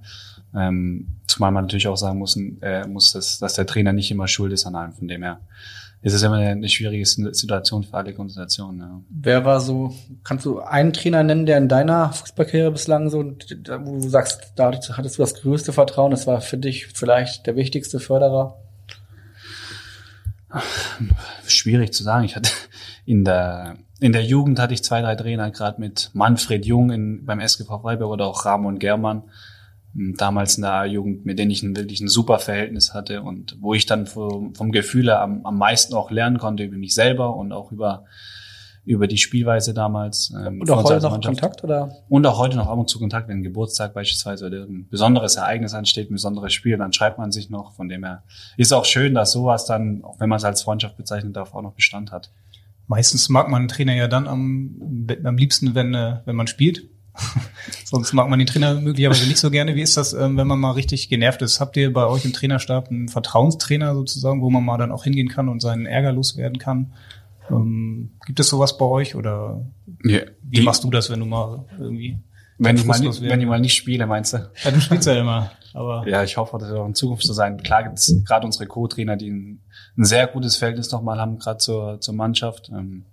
Ähm, zumal man natürlich auch sagen muss, äh, muss dass, dass der Trainer nicht immer schuld ist an allem. Von dem her ist es immer eine schwierige Situation für alle Konstellationen. Ja. Wer war so, kannst du einen Trainer nennen, der in deiner Fußballkarriere bislang so, wo du sagst, da hattest du das größte Vertrauen, das war für dich vielleicht der wichtigste Förderer? Schwierig zu sagen. Ich hatte in der in der Jugend hatte ich zwei, drei Trainer, gerade mit Manfred Jung in, beim SGV Freiburg oder auch Ramon Germann damals in der A-Jugend, mit denen ich ein wirklich ein super Verhältnis hatte und wo ich dann vom, vom Gefühl her am, am meisten auch lernen konnte über mich selber und auch über über die Spielweise damals. Ähm, und auch heute noch Kontakt oder? Und auch heute noch ab und zu Kontakt, wenn ein Geburtstag beispielsweise oder ein besonderes Ereignis ansteht, ein besonderes Spiel, dann schreibt man sich noch. Von dem her ist auch schön, dass sowas dann, auch wenn man es als Freundschaft bezeichnen darf, auch noch Bestand hat. Meistens mag man einen Trainer ja dann am am liebsten, wenn, äh, wenn man spielt. Sonst mag man den Trainer möglicherweise nicht so gerne. Wie ist das, ähm, wenn man mal richtig genervt ist? Habt ihr bei euch im Trainerstab einen Vertrauenstrainer sozusagen, wo man mal dann auch hingehen kann und seinen Ärger loswerden kann? Ähm, gibt es sowas bei euch oder Ja, wie machst du das, wenn du mal irgendwie Wenn ich, mal, nicht- wenn ich mal nicht spiele, meinst du? Ja, du spielst ja immer, aber Ja, ich hoffe, das wird auch in Zukunft so sein. Klar gibt es gerade unsere Co-Trainer, die ein, ein sehr gutes Verhältnis nochmal haben, gerade zur, zur Mannschaft. Ähm,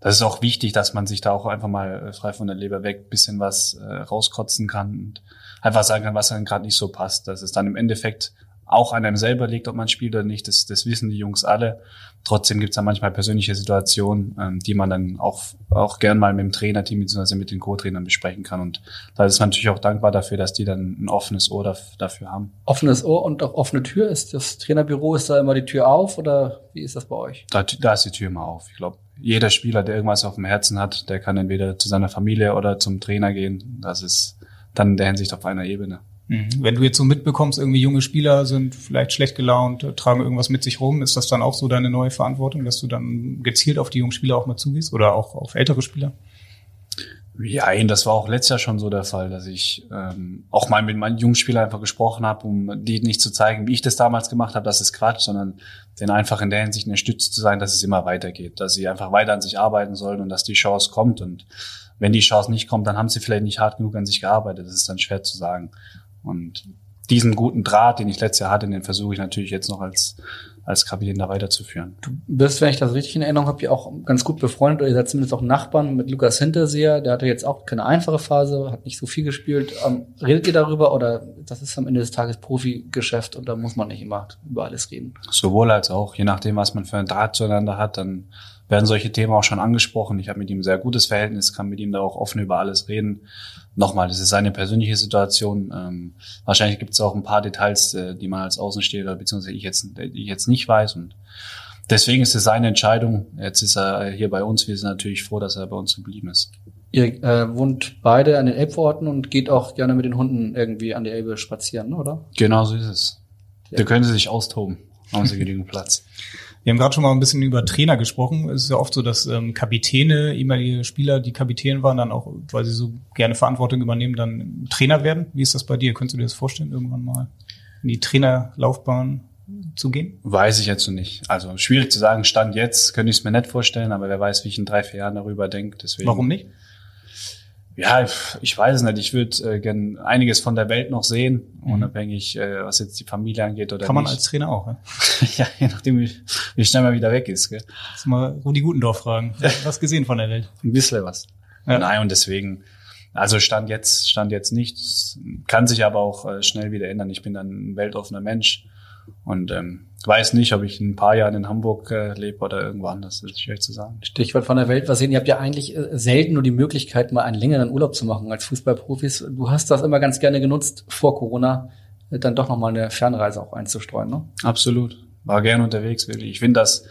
Das ist auch wichtig, dass man sich da auch einfach mal äh, frei von der Leber weg bisschen was äh, rauskotzen kann und einfach sagen kann, was einem gerade nicht so passt. Dass es dann im Endeffekt auch an einem selber liegt, ob man spielt oder nicht. Das, das wissen die Jungs alle. Trotzdem gibt es da manchmal persönliche Situationen, ähm, die man dann auch, auch gern mal mit dem Trainerteam bzw. mit den Co-Trainern besprechen kann. Und da ist man natürlich auch dankbar dafür, dass die dann ein offenes Ohr daf- dafür haben. Offenes Ohr und auch offene Tür. Ist das Trainerbüro, ist da immer die Tür auf oder wie ist das bei euch? Da, da ist die Tür immer auf. Ich glaube, jeder Spieler, der irgendwas auf dem Herzen hat, der kann entweder zu seiner Familie oder zum Trainer gehen. Das ist dann in der Hinsicht auf einer Ebene. Mhm. Wenn du jetzt so mitbekommst, irgendwie junge Spieler sind vielleicht schlecht gelaunt, tragen irgendwas mit sich rum, ist das dann auch so deine neue Verantwortung, dass du dann gezielt auf die jungen Spieler auch mal zugehst oder auch auf ältere Spieler? Ja, das war auch letztes Jahr schon so der Fall, dass ich ähm, auch mal mit meinen jungen Spielern einfach gesprochen habe, um die nicht zu zeigen, wie ich das damals gemacht habe, das ist Quatsch, sondern denen einfach in der Hinsicht eine Stütze zu sein, dass es immer weitergeht, dass sie einfach weiter an sich arbeiten sollen und dass die Chance kommt. Und wenn die Chance nicht kommt, dann haben sie vielleicht nicht hart genug an sich gearbeitet. Das ist dann schwer zu sagen. Und diesen guten Draht, den ich letztes Jahr hatte, den versuche ich natürlich jetzt noch als, als Kapitän da weiterzuführen. Du bist, wenn ich das richtig in Erinnerung habe, ja auch ganz gut befreundet oder ihr seid zumindest auch Nachbarn mit Lukas Hinterseher. Der hatte jetzt auch keine einfache Phase, hat nicht so viel gespielt. Ähm, redet ihr darüber oder das ist am Ende des Tages Profigeschäft und da muss man nicht immer über alles reden? Sowohl als auch, je nachdem, was man für einen Draht zueinander hat, dann werden solche Themen auch schon angesprochen. Ich habe mit ihm ein sehr gutes Verhältnis, kann mit ihm da auch offen über alles reden. Nochmal, das ist seine persönliche Situation. Ähm, wahrscheinlich gibt es auch ein paar Details, äh, die man als Außenstehender beziehungsweise ich jetzt, die ich jetzt nicht weiß. Und deswegen ist es seine Entscheidung. Jetzt ist er hier bei uns. Wir sind natürlich froh, dass er bei uns geblieben ist. Ihr äh, wohnt beide an den Elbvororten und geht auch gerne mit den Hunden irgendwie an die Elbe spazieren, oder? Genau so ist es. Da können sie sich austoben. Haben sie genügend Platz. Wir haben gerade schon mal ein bisschen über Trainer gesprochen. Es ist ja oft so, dass ähm, Kapitäne, ehemalige Spieler, die Kapitän waren, dann auch, weil sie so gerne Verantwortung übernehmen, dann Trainer werden. Wie ist das bei dir? Könntest du dir das vorstellen, irgendwann mal in die Trainerlaufbahn zu gehen? Weiß ich jetzt so nicht. Also schwierig zu sagen, Stand jetzt könnte ich es mir nicht vorstellen, aber wer weiß, wie ich in drei, vier Jahren darüber denke. Deswegen, Warum nicht? Ja, ich weiß es nicht. Ich würde äh, gern einiges von der Welt noch sehen, unabhängig, äh, was jetzt die Familie angeht oder Kann man nicht. als Trainer auch, ja? ja, je nachdem, wie, wie schnell man wieder weg ist. Gell? Lass mal Rudi Gutendorf fragen. Was gesehen von der Welt? Ein bisschen was. Nein, und deswegen, also Stand jetzt, Stand jetzt nicht. Kann sich aber auch äh, schnell wieder ändern. Ich bin ein weltoffener Mensch und ähm, weiß nicht, ob ich in ein paar Jahren in Hamburg äh, lebe oder irgendwo anders. Das ist schwierig zu sagen. Stichwort von der Welt was sehen. Ihr habt ja eigentlich äh, selten nur die Möglichkeit, mal einen längeren Urlaub zu machen als Fußballprofis. Du hast das immer ganz gerne genutzt, vor Corona, äh, dann doch nochmal eine Fernreise auch einzustreuen, ne? Absolut. War gern unterwegs, wirklich. Ich finde, das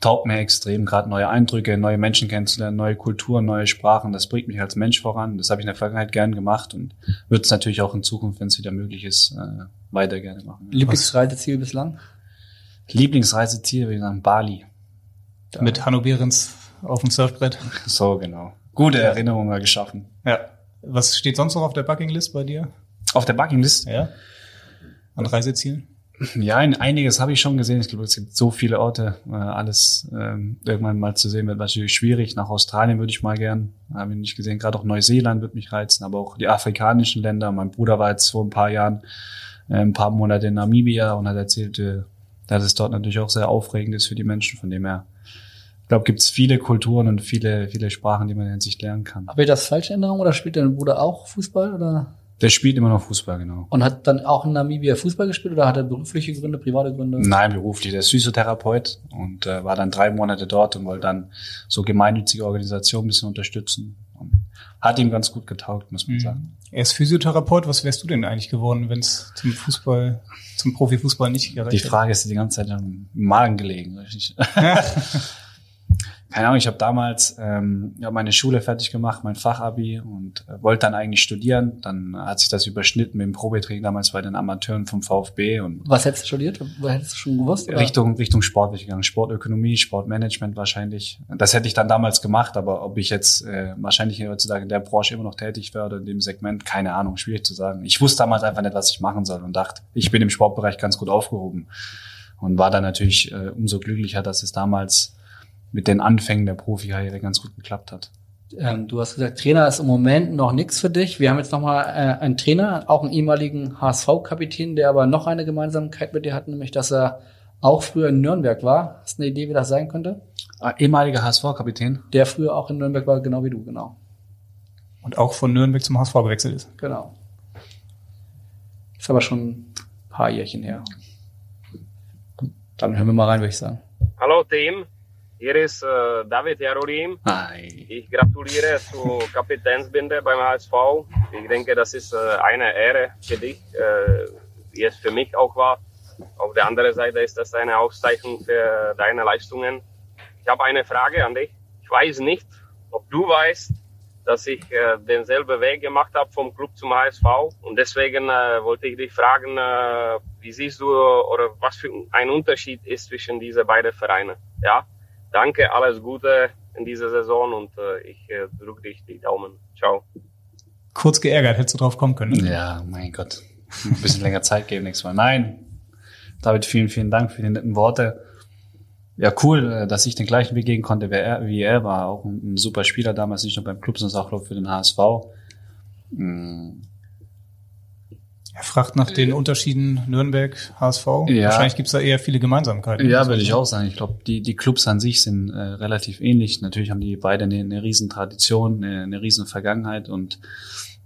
taugt mir extrem, gerade neue Eindrücke, neue Menschen kennenzulernen, neue Kulturen, neue Sprachen. Das bringt mich als Mensch voran. Das habe ich in der Vergangenheit gern gemacht und würde es natürlich auch in Zukunft, wenn es wieder möglich ist, äh, weiter gerne machen. Lieblingsreiseziel bislang? Lieblingsreiseziel, würde ich sagen, Bali. Mit Hanno Behrens auf dem Surfbrett. So, genau. Gute Erinnerungen mal geschaffen. Ja. Was steht sonst noch auf der Buckinglist bei dir? Auf der Buckinglist? Ja. An Reisezielen? Ja, ein- einiges habe ich schon gesehen. Ich glaube, es gibt so viele Orte, äh, alles ähm, irgendwann mal zu sehen wird natürlich schwierig. Nach Australien würde ich mal gern, habe ich nicht gesehen. Gerade auch Neuseeland wird mich reizen, aber auch die afrikanischen Länder. Mein Bruder war jetzt vor ein paar Jahren ein paar Monate in Namibia und hat erzählt, äh, dass es dort natürlich auch sehr aufregend ist für die Menschen. Von dem her, ich glaube, gibt es viele Kulturen und viele, viele Sprachen, die man in Hinsicht lernen kann. Habe ich das falsch in Erinnerung oder spielt dein Bruder auch Fußball oder? Der spielt immer noch Fußball, genau. Und hat dann auch in Namibia Fußball gespielt oder hat er berufliche Gründe, private Gründe? Nein, beruflich. Der ist Physiotherapeut und äh, war dann drei Monate dort und wollte dann so gemeinnützige Organisationen ein bisschen unterstützen. Hat ihm ganz gut getaugt, muss man sagen. Er ist Physiotherapeut. Was wärst du denn eigentlich geworden, wenn es zum Fußball, zum Profifußball nicht gereicht Die hätte? Frage ist die ganze Zeit am Magen gelegen. richtig? keine Ahnung, ich habe damals ähm, ja, meine Schule fertig gemacht, mein Fachabi und äh, wollte dann eigentlich studieren. Dann hat sich das überschnitten mit dem Probetraining damals bei den Amateuren vom VfB und Was hättest du studiert? Wo hättest du schon gewusst? oder? Richtung Richtung Sport bin ich gegangen, Sportökonomie, Sportmanagement wahrscheinlich. Das hätte ich dann damals gemacht, aber ob ich jetzt äh, wahrscheinlich heutzutage in der Branche immer noch tätig werde, in dem Segment, keine Ahnung, schwierig zu sagen. Ich wusste damals einfach nicht, was ich machen soll und dachte, ich bin im Sportbereich ganz gut aufgehoben und war dann natürlich äh, umso glücklicher, dass es damals mit den Anfängen der Profikarriere ganz gut geklappt hat. Ähm, du hast gesagt, Trainer ist im Moment noch nichts für dich. Wir haben jetzt nochmal äh, einen Trainer, auch einen ehemaligen HSV-Kapitän, der aber noch eine Gemeinsamkeit mit dir hat, nämlich dass er auch früher in Nürnberg war. Hast du eine Idee, wie das sein könnte? Ah, ehemaliger HSV-Kapitän? Der früher auch in Nürnberg war, genau wie du, genau. Und auch von Nürnberg zum HSV gewechselt ist. Genau. Ist aber schon ein paar Jährchen her. Dann hören wir mal rein, würde ich sagen. Hallo Team, hier ist äh, David Jarolim. Hi. Ich gratuliere zur Kapitänsbinde beim HSV. Ich denke, das ist äh, eine Ehre für dich, äh, wie es für mich auch war. Auf der anderen Seite ist das eine Auszeichnung für deine Leistungen. Ich habe eine Frage an dich. Ich weiß nicht, ob du weißt, dass ich äh, denselben Weg gemacht habe vom Club zum HSV und deswegen äh, wollte ich dich fragen, äh, wie siehst du oder was für ein Unterschied ist zwischen diese beiden Vereine? Ja, danke, alles Gute in dieser Saison und äh, ich äh, drücke dich die Daumen. Ciao. Kurz geärgert, hättest du drauf kommen können. ne? Ja, mein Gott. Ein bisschen länger Zeit geben nächstes Mal. Nein. David, vielen, vielen Dank für die netten Worte. Ja, cool, äh, dass ich den gleichen Weg gehen konnte, wie er, wie er war. Auch ein, ein super Spieler damals, nicht nur beim Club, sondern auch ich, für den HSV. Mm, Er fragt nach den Unterschieden Nürnberg, HSV. Ja. Wahrscheinlich gibt's da eher viele Gemeinsamkeiten. Ja, würde ich auch sagen. Ich glaube, die, die Clubs an sich sind äh, relativ ähnlich. Natürlich haben die beide eine, eine riesen Tradition, eine, eine riesen Vergangenheit und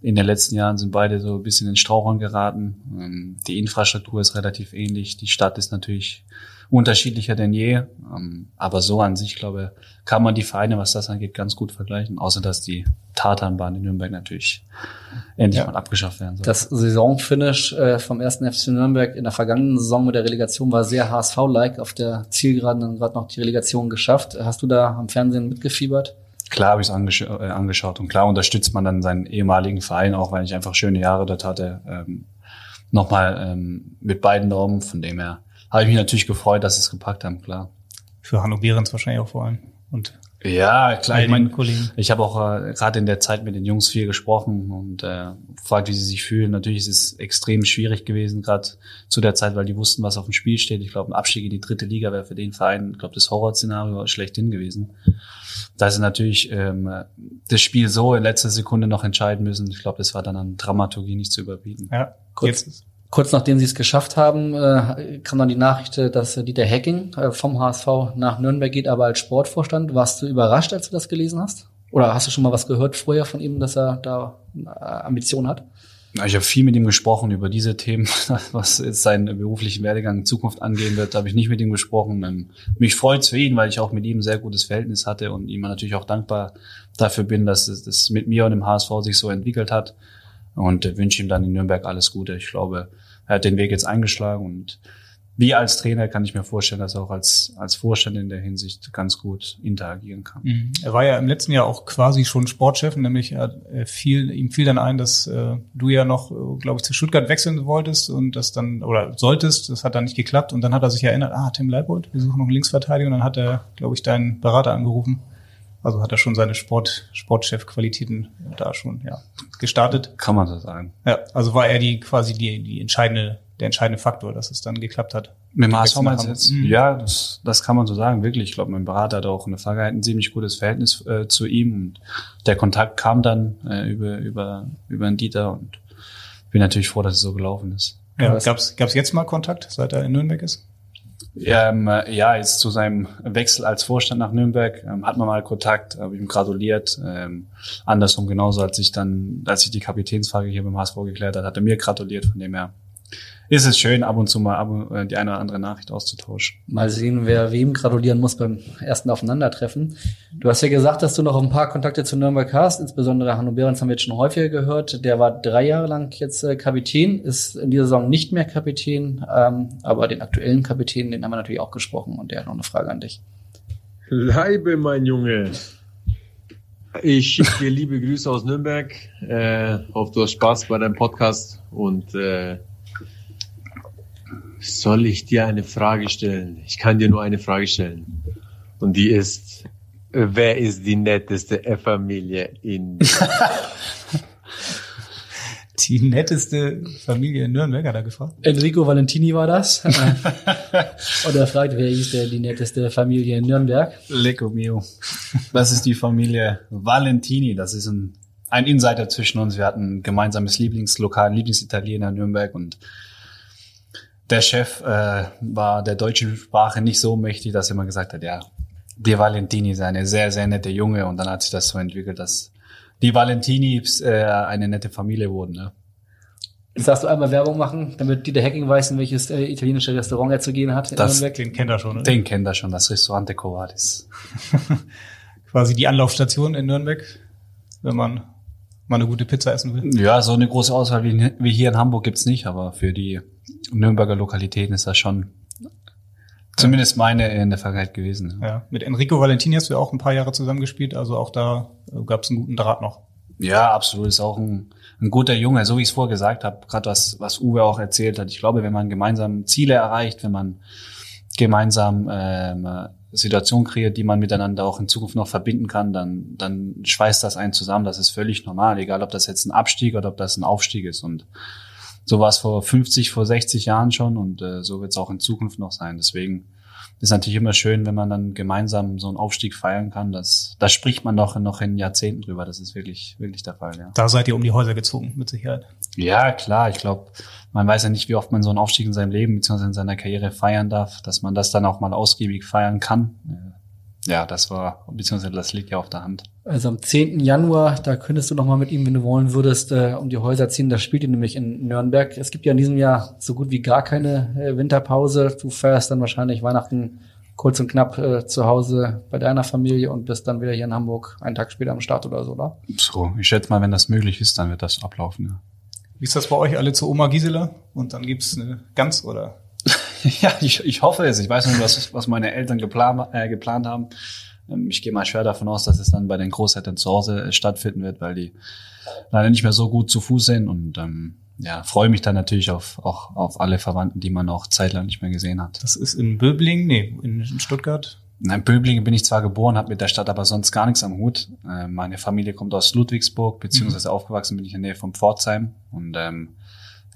in den letzten Jahren sind beide so ein bisschen in Strauchern geraten. Ähm, die Infrastruktur ist relativ ähnlich. Die Stadt ist natürlich unterschiedlicher denn je. Ähm, aber so an sich, glaube kann man die Vereine, was das angeht, ganz gut vergleichen. Außer, dass die Tatanbahn in Nürnberg natürlich endlich mal abgeschafft werden soll. Das Saisonfinish äh, vom ersten FC Nürnberg in der vergangenen Saison mit der Relegation war sehr HSV-like. Auf der Zielgeraden dann gerade noch die Relegation geschafft. Hast du da am Fernsehen mitgefiebert? Klar habe ich es angesch äh, angeschaut und klar unterstützt man dann seinen ehemaligen Verein, auch weil ich einfach schöne Jahre dort hatte, ähm, nochmal ähm, mit beiden Daumen. Von dem her habe ich mich natürlich gefreut, dass sie es gepackt haben, klar. Für Hanno Behrens wahrscheinlich auch vor allem. Und Ja, klar. Ich Kollegen. ich habe auch äh, gerade in der Zeit mit den Jungs viel gesprochen und äh, gefragt, wie sie sich fühlen. Natürlich ist es extrem schwierig gewesen, gerade zu der Zeit, weil die wussten, was auf dem Spiel steht. Ich glaube, ein Abstieg in die dritte Liga wäre für den Verein, ich glaube, das Horrorszenario schlechthin gewesen. Da sie natürlich ähm, das Spiel so in letzter Sekunde noch entscheiden müssen, ich glaube, das war dann an Dramaturgie nicht zu überbieten. Ja, Kurz, kurz nachdem sie es geschafft haben, äh, kam dann die Nachricht, äh, dass äh, Dieter Hecking äh, vom HSV nach Nürnberg geht, aber als Sportvorstand. Warst du überrascht, als du das gelesen hast? Oder hast du schon mal was gehört vorher von ihm, dass er da äh, Ambitionen hat? Ich habe viel mit ihm gesprochen über diese Themen, was jetzt seinen beruflichen Werdegang in Zukunft angehen wird. Da habe ich nicht mit ihm gesprochen. Ähm, Mich freut's für ihn, weil ich auch mit ihm ein sehr gutes Verhältnis hatte und ihm natürlich auch dankbar dafür bin, dass es das mit mir und dem HSV sich so entwickelt hat. Und äh, wünsche ihm dann in Nürnberg alles Gute. Ich glaube, er hat den Weg jetzt eingeschlagen und wie als Trainer kann ich mir vorstellen, dass er auch als, als Vorstand in der Hinsicht ganz gut interagieren kann. Mhm. Er war ja im letzten Jahr auch quasi schon Sportchef, nämlich er, er fiel, ihm fiel dann ein, dass äh, du ja noch, äh, glaube ich, zu Stuttgart wechseln wolltest und das dann, oder solltest, das hat dann nicht geklappt und dann hat er sich erinnert, ah, Tim Leibold, wir suchen noch einen Linksverteidiger und dann hat er, glaube ich, deinen Berater angerufen. Also hat er schon seine Sport, Sportchef-Qualitäten da schon, ja, gestartet. Kann man so sagen. Ja, also war er die quasi die, die entscheidende, der entscheidende Faktor, dass es dann geklappt hat. Mit dem HSV meinst jetzt? Mhm. Ja, das, das kann man so sagen, wirklich. Ich glaube, mein Berater hat auch in der Vergangenheit ein ziemlich gutes Verhältnis äh, zu ihm und der Kontakt kam dann äh, über, über, über den Dieter und bin natürlich froh, dass es so gelaufen ist. Ja, gab's, gab's jetzt mal Kontakt, seit er in Nürnberg ist? Ähm, äh, ja, jetzt zu seinem Wechsel als Vorstand nach Nürnberg ähm, hat man mal Kontakt, habe ihm gratuliert. Ähm, andersrum genauso, als ich dann, als ich die Kapitänsfrage hier beim HSV geklärt hat, hat er mir gratuliert. Von dem her ist es schön, ab und zu mal ab, und- äh, die eine oder andere Nachricht auszutauschen. Mal sehen, wer wem gratulieren muss beim ersten Aufeinandertreffen. Du hast ja gesagt, dass du noch ein paar Kontakte zu Nürnberg hast, insbesondere Hanno Behrens haben wir jetzt schon häufiger gehört. Der war drei Jahre lang jetzt äh, Kapitän, ist in dieser Saison nicht mehr Kapitän, ähm, aber den aktuellen Kapitän, den haben wir natürlich auch gesprochen und der hat noch eine Frage an dich. Leibe, mein Junge. Ich schicke dir liebe Grüße aus Nürnberg. Äh, hoffe, du hast Spaß bei deinem Podcast und äh, soll ich dir eine Frage stellen? Ich kann dir nur eine Frage stellen. Und die ist, wer ist die netteste Familie in Die netteste Familie in Nürnberg hat er gefragt. Enrico Valentini war das. Und er fragt, wer ist denn die netteste Familie in Nürnberg? Lecco mio. Das ist die Familie Valentini. Das ist ein, ein Insider zwischen uns. Wir hatten ein gemeinsames Lieblingslokal, Lieblingsitaliener in Nürnberg und der Chef äh, war der deutschen Sprache nicht so mächtig, dass er immer gesagt hat, ja, die Valentini ist eine sehr, sehr nette Junge und dann hat sich das so entwickelt, dass die Valentinis äh, eine nette Familie wurden. Ne? Jetzt darfst du einmal Werbung machen, damit Dieter Hacking weiß, in welches äh, italienische Restaurant er zu gehen hat. in Das, Nürnberg. Den kennt er schon, oder? Den kennt er schon, das Restaurante Covadis. Quasi die Anlaufstation in Nürnberg, wenn man mal eine gute Pizza essen will. Ja, so eine große Auswahl wie, wie hier in Hamburg gibt's nicht, aber für die Nürnberger Lokalitäten ist das schon zumindest meine in der Vergangenheit gewesen. Ja, mit Enrico Valentini hast du ja auch ein paar Jahre zusammengespielt, also auch da gab es einen guten Draht noch. Ja, absolut. Ist auch ein, ein guter Junge, so wie ich es vorher gesagt habe, gerade was, was Uwe auch erzählt hat. Ich glaube, wenn man gemeinsam Ziele erreicht, wenn man gemeinsam ähm, Situationen kreiert, die man miteinander auch in Zukunft noch verbinden kann, dann, dann schweißt das einen zusammen. Das ist völlig normal, egal ob das jetzt ein Abstieg oder ob das ein Aufstieg ist. Und so war es vor 50, vor 60 Jahren schon und äh, so wird es auch in Zukunft noch sein. Deswegen ist natürlich immer schön, wenn man dann gemeinsam so einen Aufstieg feiern kann. Das, da spricht man doch noch in Jahrzehnten drüber. Das ist wirklich, wirklich der Fall, ja. Da seid ihr um die Häuser gezogen, mit Sicherheit. Ja, klar. Ich glaube, man weiß ja nicht, wie oft man so einen Aufstieg in seinem Leben bzw. in seiner Karriere feiern darf, dass man das dann auch mal ausgiebig feiern kann. Ja, das war, beziehungsweise das liegt ja auf der Hand. Also am 10. Januar, da könntest du noch mal mit ihm, wenn du wollen würdest, äh, um die Häuser ziehen. Da spielt ihr nämlich in Nürnberg. Es gibt ja in diesem Jahr so gut wie gar keine äh, Winterpause. Du feierst dann wahrscheinlich Weihnachten kurz und knapp äh, zu Hause bei deiner Familie und bist dann wieder hier in Hamburg einen Tag später am Start oder so, oder? So, ich schätze mal, wenn das möglich ist, dann wird das ablaufen. Ja. Wie ist das bei euch alle zu Oma Gisela? Und dann gibt's eine Gans oder? ja, ich, ich hoffe es. Ich weiß nicht, was, was meine Eltern geplant, äh, geplant haben. Ähm, Ich gehe mal schwer davon aus, dass es dann bei den Großeltern zu Hause äh, stattfinden wird, weil die leider nicht mehr so gut zu Fuß sind. Und ähm, ja, freue mich dann natürlich auf, auch auf alle Verwandten, die man auch zeitlang nicht mehr gesehen hat. Das ist in Böbling, nee, in Stuttgart. Nein, Böblingen bin ich zwar geboren, habe mit der Stadt aber sonst gar nichts am Hut. Äh, meine Familie kommt aus Ludwigsburg, beziehungsweise aufgewachsen bin ich in der Nähe von Pforzheim. Und ähm,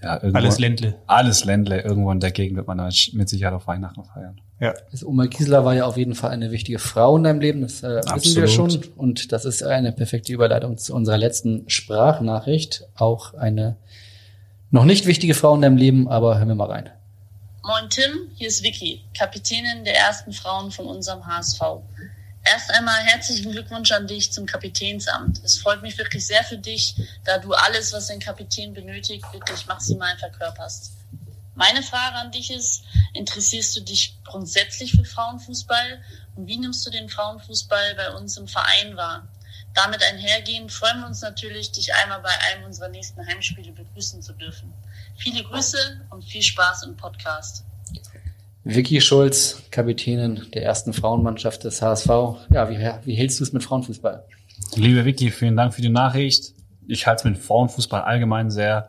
ja, irgendwo, Alles Ländle. Alles Ländle. Irgendwo in der Gegend wird man dann mit Sicherheit auf Weihnachten feiern. Ja. Also Oma Gisela war ja auf jeden Fall eine wichtige Frau in deinem Leben, das äh, wissen wir schon. Und das ist eine perfekte Überleitung zu unserer letzten Sprachnachricht. Auch eine noch nicht wichtige Frau in deinem Leben, aber hören wir mal rein. Moin Tim, hier ist Vicky, Kapitänin der ersten Frauen von unserem HSV. Erst einmal herzlichen Glückwunsch an dich zum Kapitänsamt. Es freut mich wirklich sehr für dich, da du alles, was ein Kapitän benötigt, wirklich maximal verkörperst. Meine Frage an dich ist, interessierst du dich grundsätzlich für Frauenfußball und wie nimmst du den Frauenfußball bei uns im Verein wahr? Damit einhergehend freuen wir uns natürlich, dich einmal bei einem unserer nächsten Heimspiele begrüßen zu dürfen. Viele Grüße und viel Spaß im Podcast. Vicky Schulz, Kapitänin der ersten Frauenmannschaft des HSV. Ja, wie, wie hältst du es mit Frauenfußball? Liebe Vicky, vielen Dank für die Nachricht. Ich halte es mit Frauenfußball allgemein sehr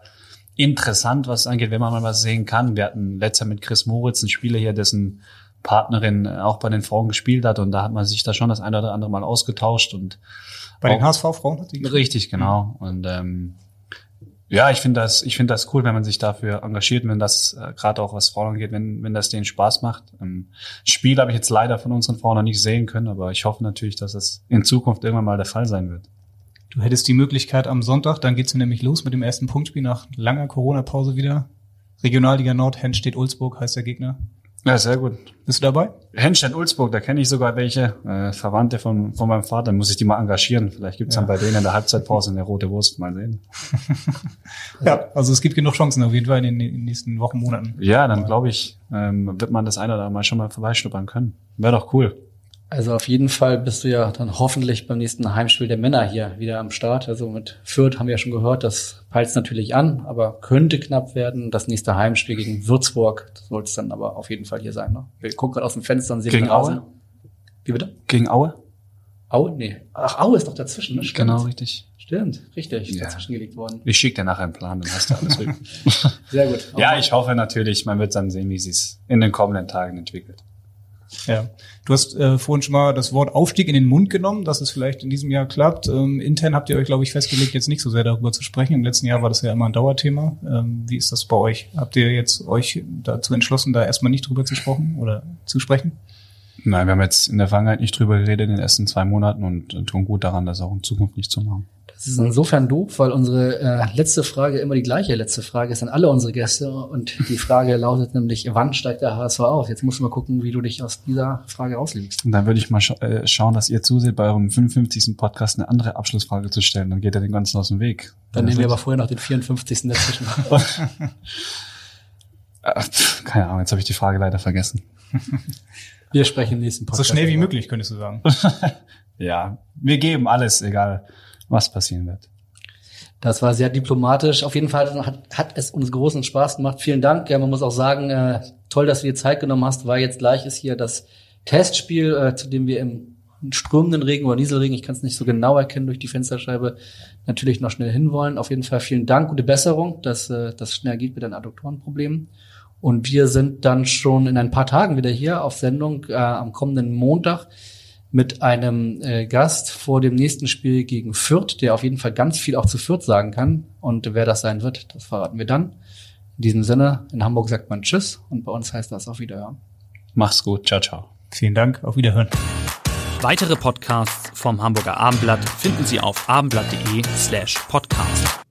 interessant, was es angeht, wenn man mal was sehen kann. Wir hatten letzter mit Chris Moritz einen Spieler hier, dessen Partnerin auch bei den Frauen gespielt hat und da hat man sich da schon das eine oder andere Mal ausgetauscht und Bei den HSV-Frauen hat die gespielt? Richtig, genau. Und ähm, ja, ich finde das, ich finde das cool, wenn man sich dafür engagiert, wenn das äh, gerade auch was Frauen angeht, wenn wenn das denen Spaß macht. Ähm, Spiel habe ich jetzt leider von unseren Frauen noch nicht sehen können, aber ich hoffe natürlich, dass das in Zukunft irgendwann mal der Fall sein wird. Du hättest die Möglichkeit am Sonntag, dann geht's nämlich los mit dem ersten Punktspiel nach langer Corona-Pause wieder. Regionalliga Nord, Henstedt Ulzburg heißt der Gegner. Ja, sehr gut. Bist du dabei? Henstedt-Ulzburg, da kenne ich sogar welche, äh, Verwandte von, von meinem Vater, muss ich die mal engagieren. Vielleicht gibt's Ja. dann bei denen in der Halbzeitpause eine rote Wurst, mal sehen. Ja, also es gibt genug Chancen auf jeden Fall in den in den nächsten Wochen, Monaten. Ja, dann glaube ich, ähm, wird man das eine oder andere Mal schon mal vorbeischnuppern können. Wäre doch cool. Also auf jeden Fall bist du ja dann hoffentlich beim nächsten Heimspiel der Männer hier wieder am Start. Also mit Fürth haben wir ja schon gehört, das peilt natürlich an, aber könnte knapp werden. Das nächste Heimspiel gegen Würzburg, das sollte es dann aber auf jeden Fall hier sein. Ne? Wir gucken gerade aus dem Fenster und sehen Gegen. Aue? Wie bitte? Gegen Aue? Aue? Nee. Ach, Aue ist doch dazwischen, ne? Stimmt. Genau, richtig. Stimmt, richtig. Ja. Dazwischen gelegt worden. Ich schicke dir nachher einen Plan, dann hast du alles. Sehr gut. ja, ich hoffe natürlich, man wird dann sehen, wie es in den kommenden Tagen entwickelt. Ja. Du hast äh, vorhin schon mal das Wort Aufstieg in den Mund genommen, dass es vielleicht in diesem Jahr klappt. Ähm, intern habt ihr euch, glaube ich, festgelegt, jetzt nicht so sehr darüber zu sprechen. Im letzten Jahr war das ja immer ein Dauerthema. Ähm, wie ist das bei euch? Habt ihr jetzt euch dazu entschlossen, da erstmal nicht drüber zu sprechen oder zu sprechen? Nein, wir haben jetzt in der Vergangenheit nicht drüber geredet in den ersten zwei Monaten und tun gut daran, das auch in Zukunft nicht zu machen. Das ist insofern doof, weil unsere äh, letzte Frage immer die gleiche letzte Frage ist an alle unsere Gäste. Und die Frage lautet nämlich, wann steigt der HSV auf? Jetzt musst du mal gucken, wie du dich aus dieser Frage rauslegst. Und dann würde ich mal scha äh, schauen, dass ihr zuseht, bei eurem 55. Podcast eine andere Abschlussfrage zu stellen. Dann geht er den ganzen aus dem Weg. Dann nehmen wir aber vorher noch den 54. dazwischen. Ach, keine Ahnung, jetzt habe ich die Frage leider vergessen. Wir sprechen im nächsten So Podcast. schnell wie darüber. möglich, könntest du sagen. ja, wir geben alles, egal was passieren wird. Das war sehr diplomatisch. Auf jeden Fall hat, hat es uns großen Spaß gemacht. Vielen Dank. Ja, man muss auch sagen, äh, toll, dass du dir Zeit genommen hast, weil jetzt gleich ist hier das Testspiel, äh, zu dem wir im strömenden Regen oder Nieselregen, ich kann es nicht so genau erkennen durch die Fensterscheibe, natürlich noch schnell hinwollen. Auf jeden Fall vielen Dank, gute Besserung, dass äh, das schnell geht mit deinen Adduktorenproblemen. Und wir sind dann schon in ein paar Tagen wieder hier auf Sendung äh, am kommenden Montag mit einem äh, Gast vor dem nächsten Spiel gegen Fürth, der auf jeden Fall ganz viel auch zu Fürth sagen kann. Und wer das sein wird, das verraten wir dann. In diesem Sinne, in Hamburg sagt man Tschüss und bei uns heißt das auf Wiederhören. Mach's gut, ciao, ciao. Vielen Dank, auf Wiederhören. Weitere Podcasts vom Hamburger Abendblatt finden Sie auf abendblatt.de slash podcast.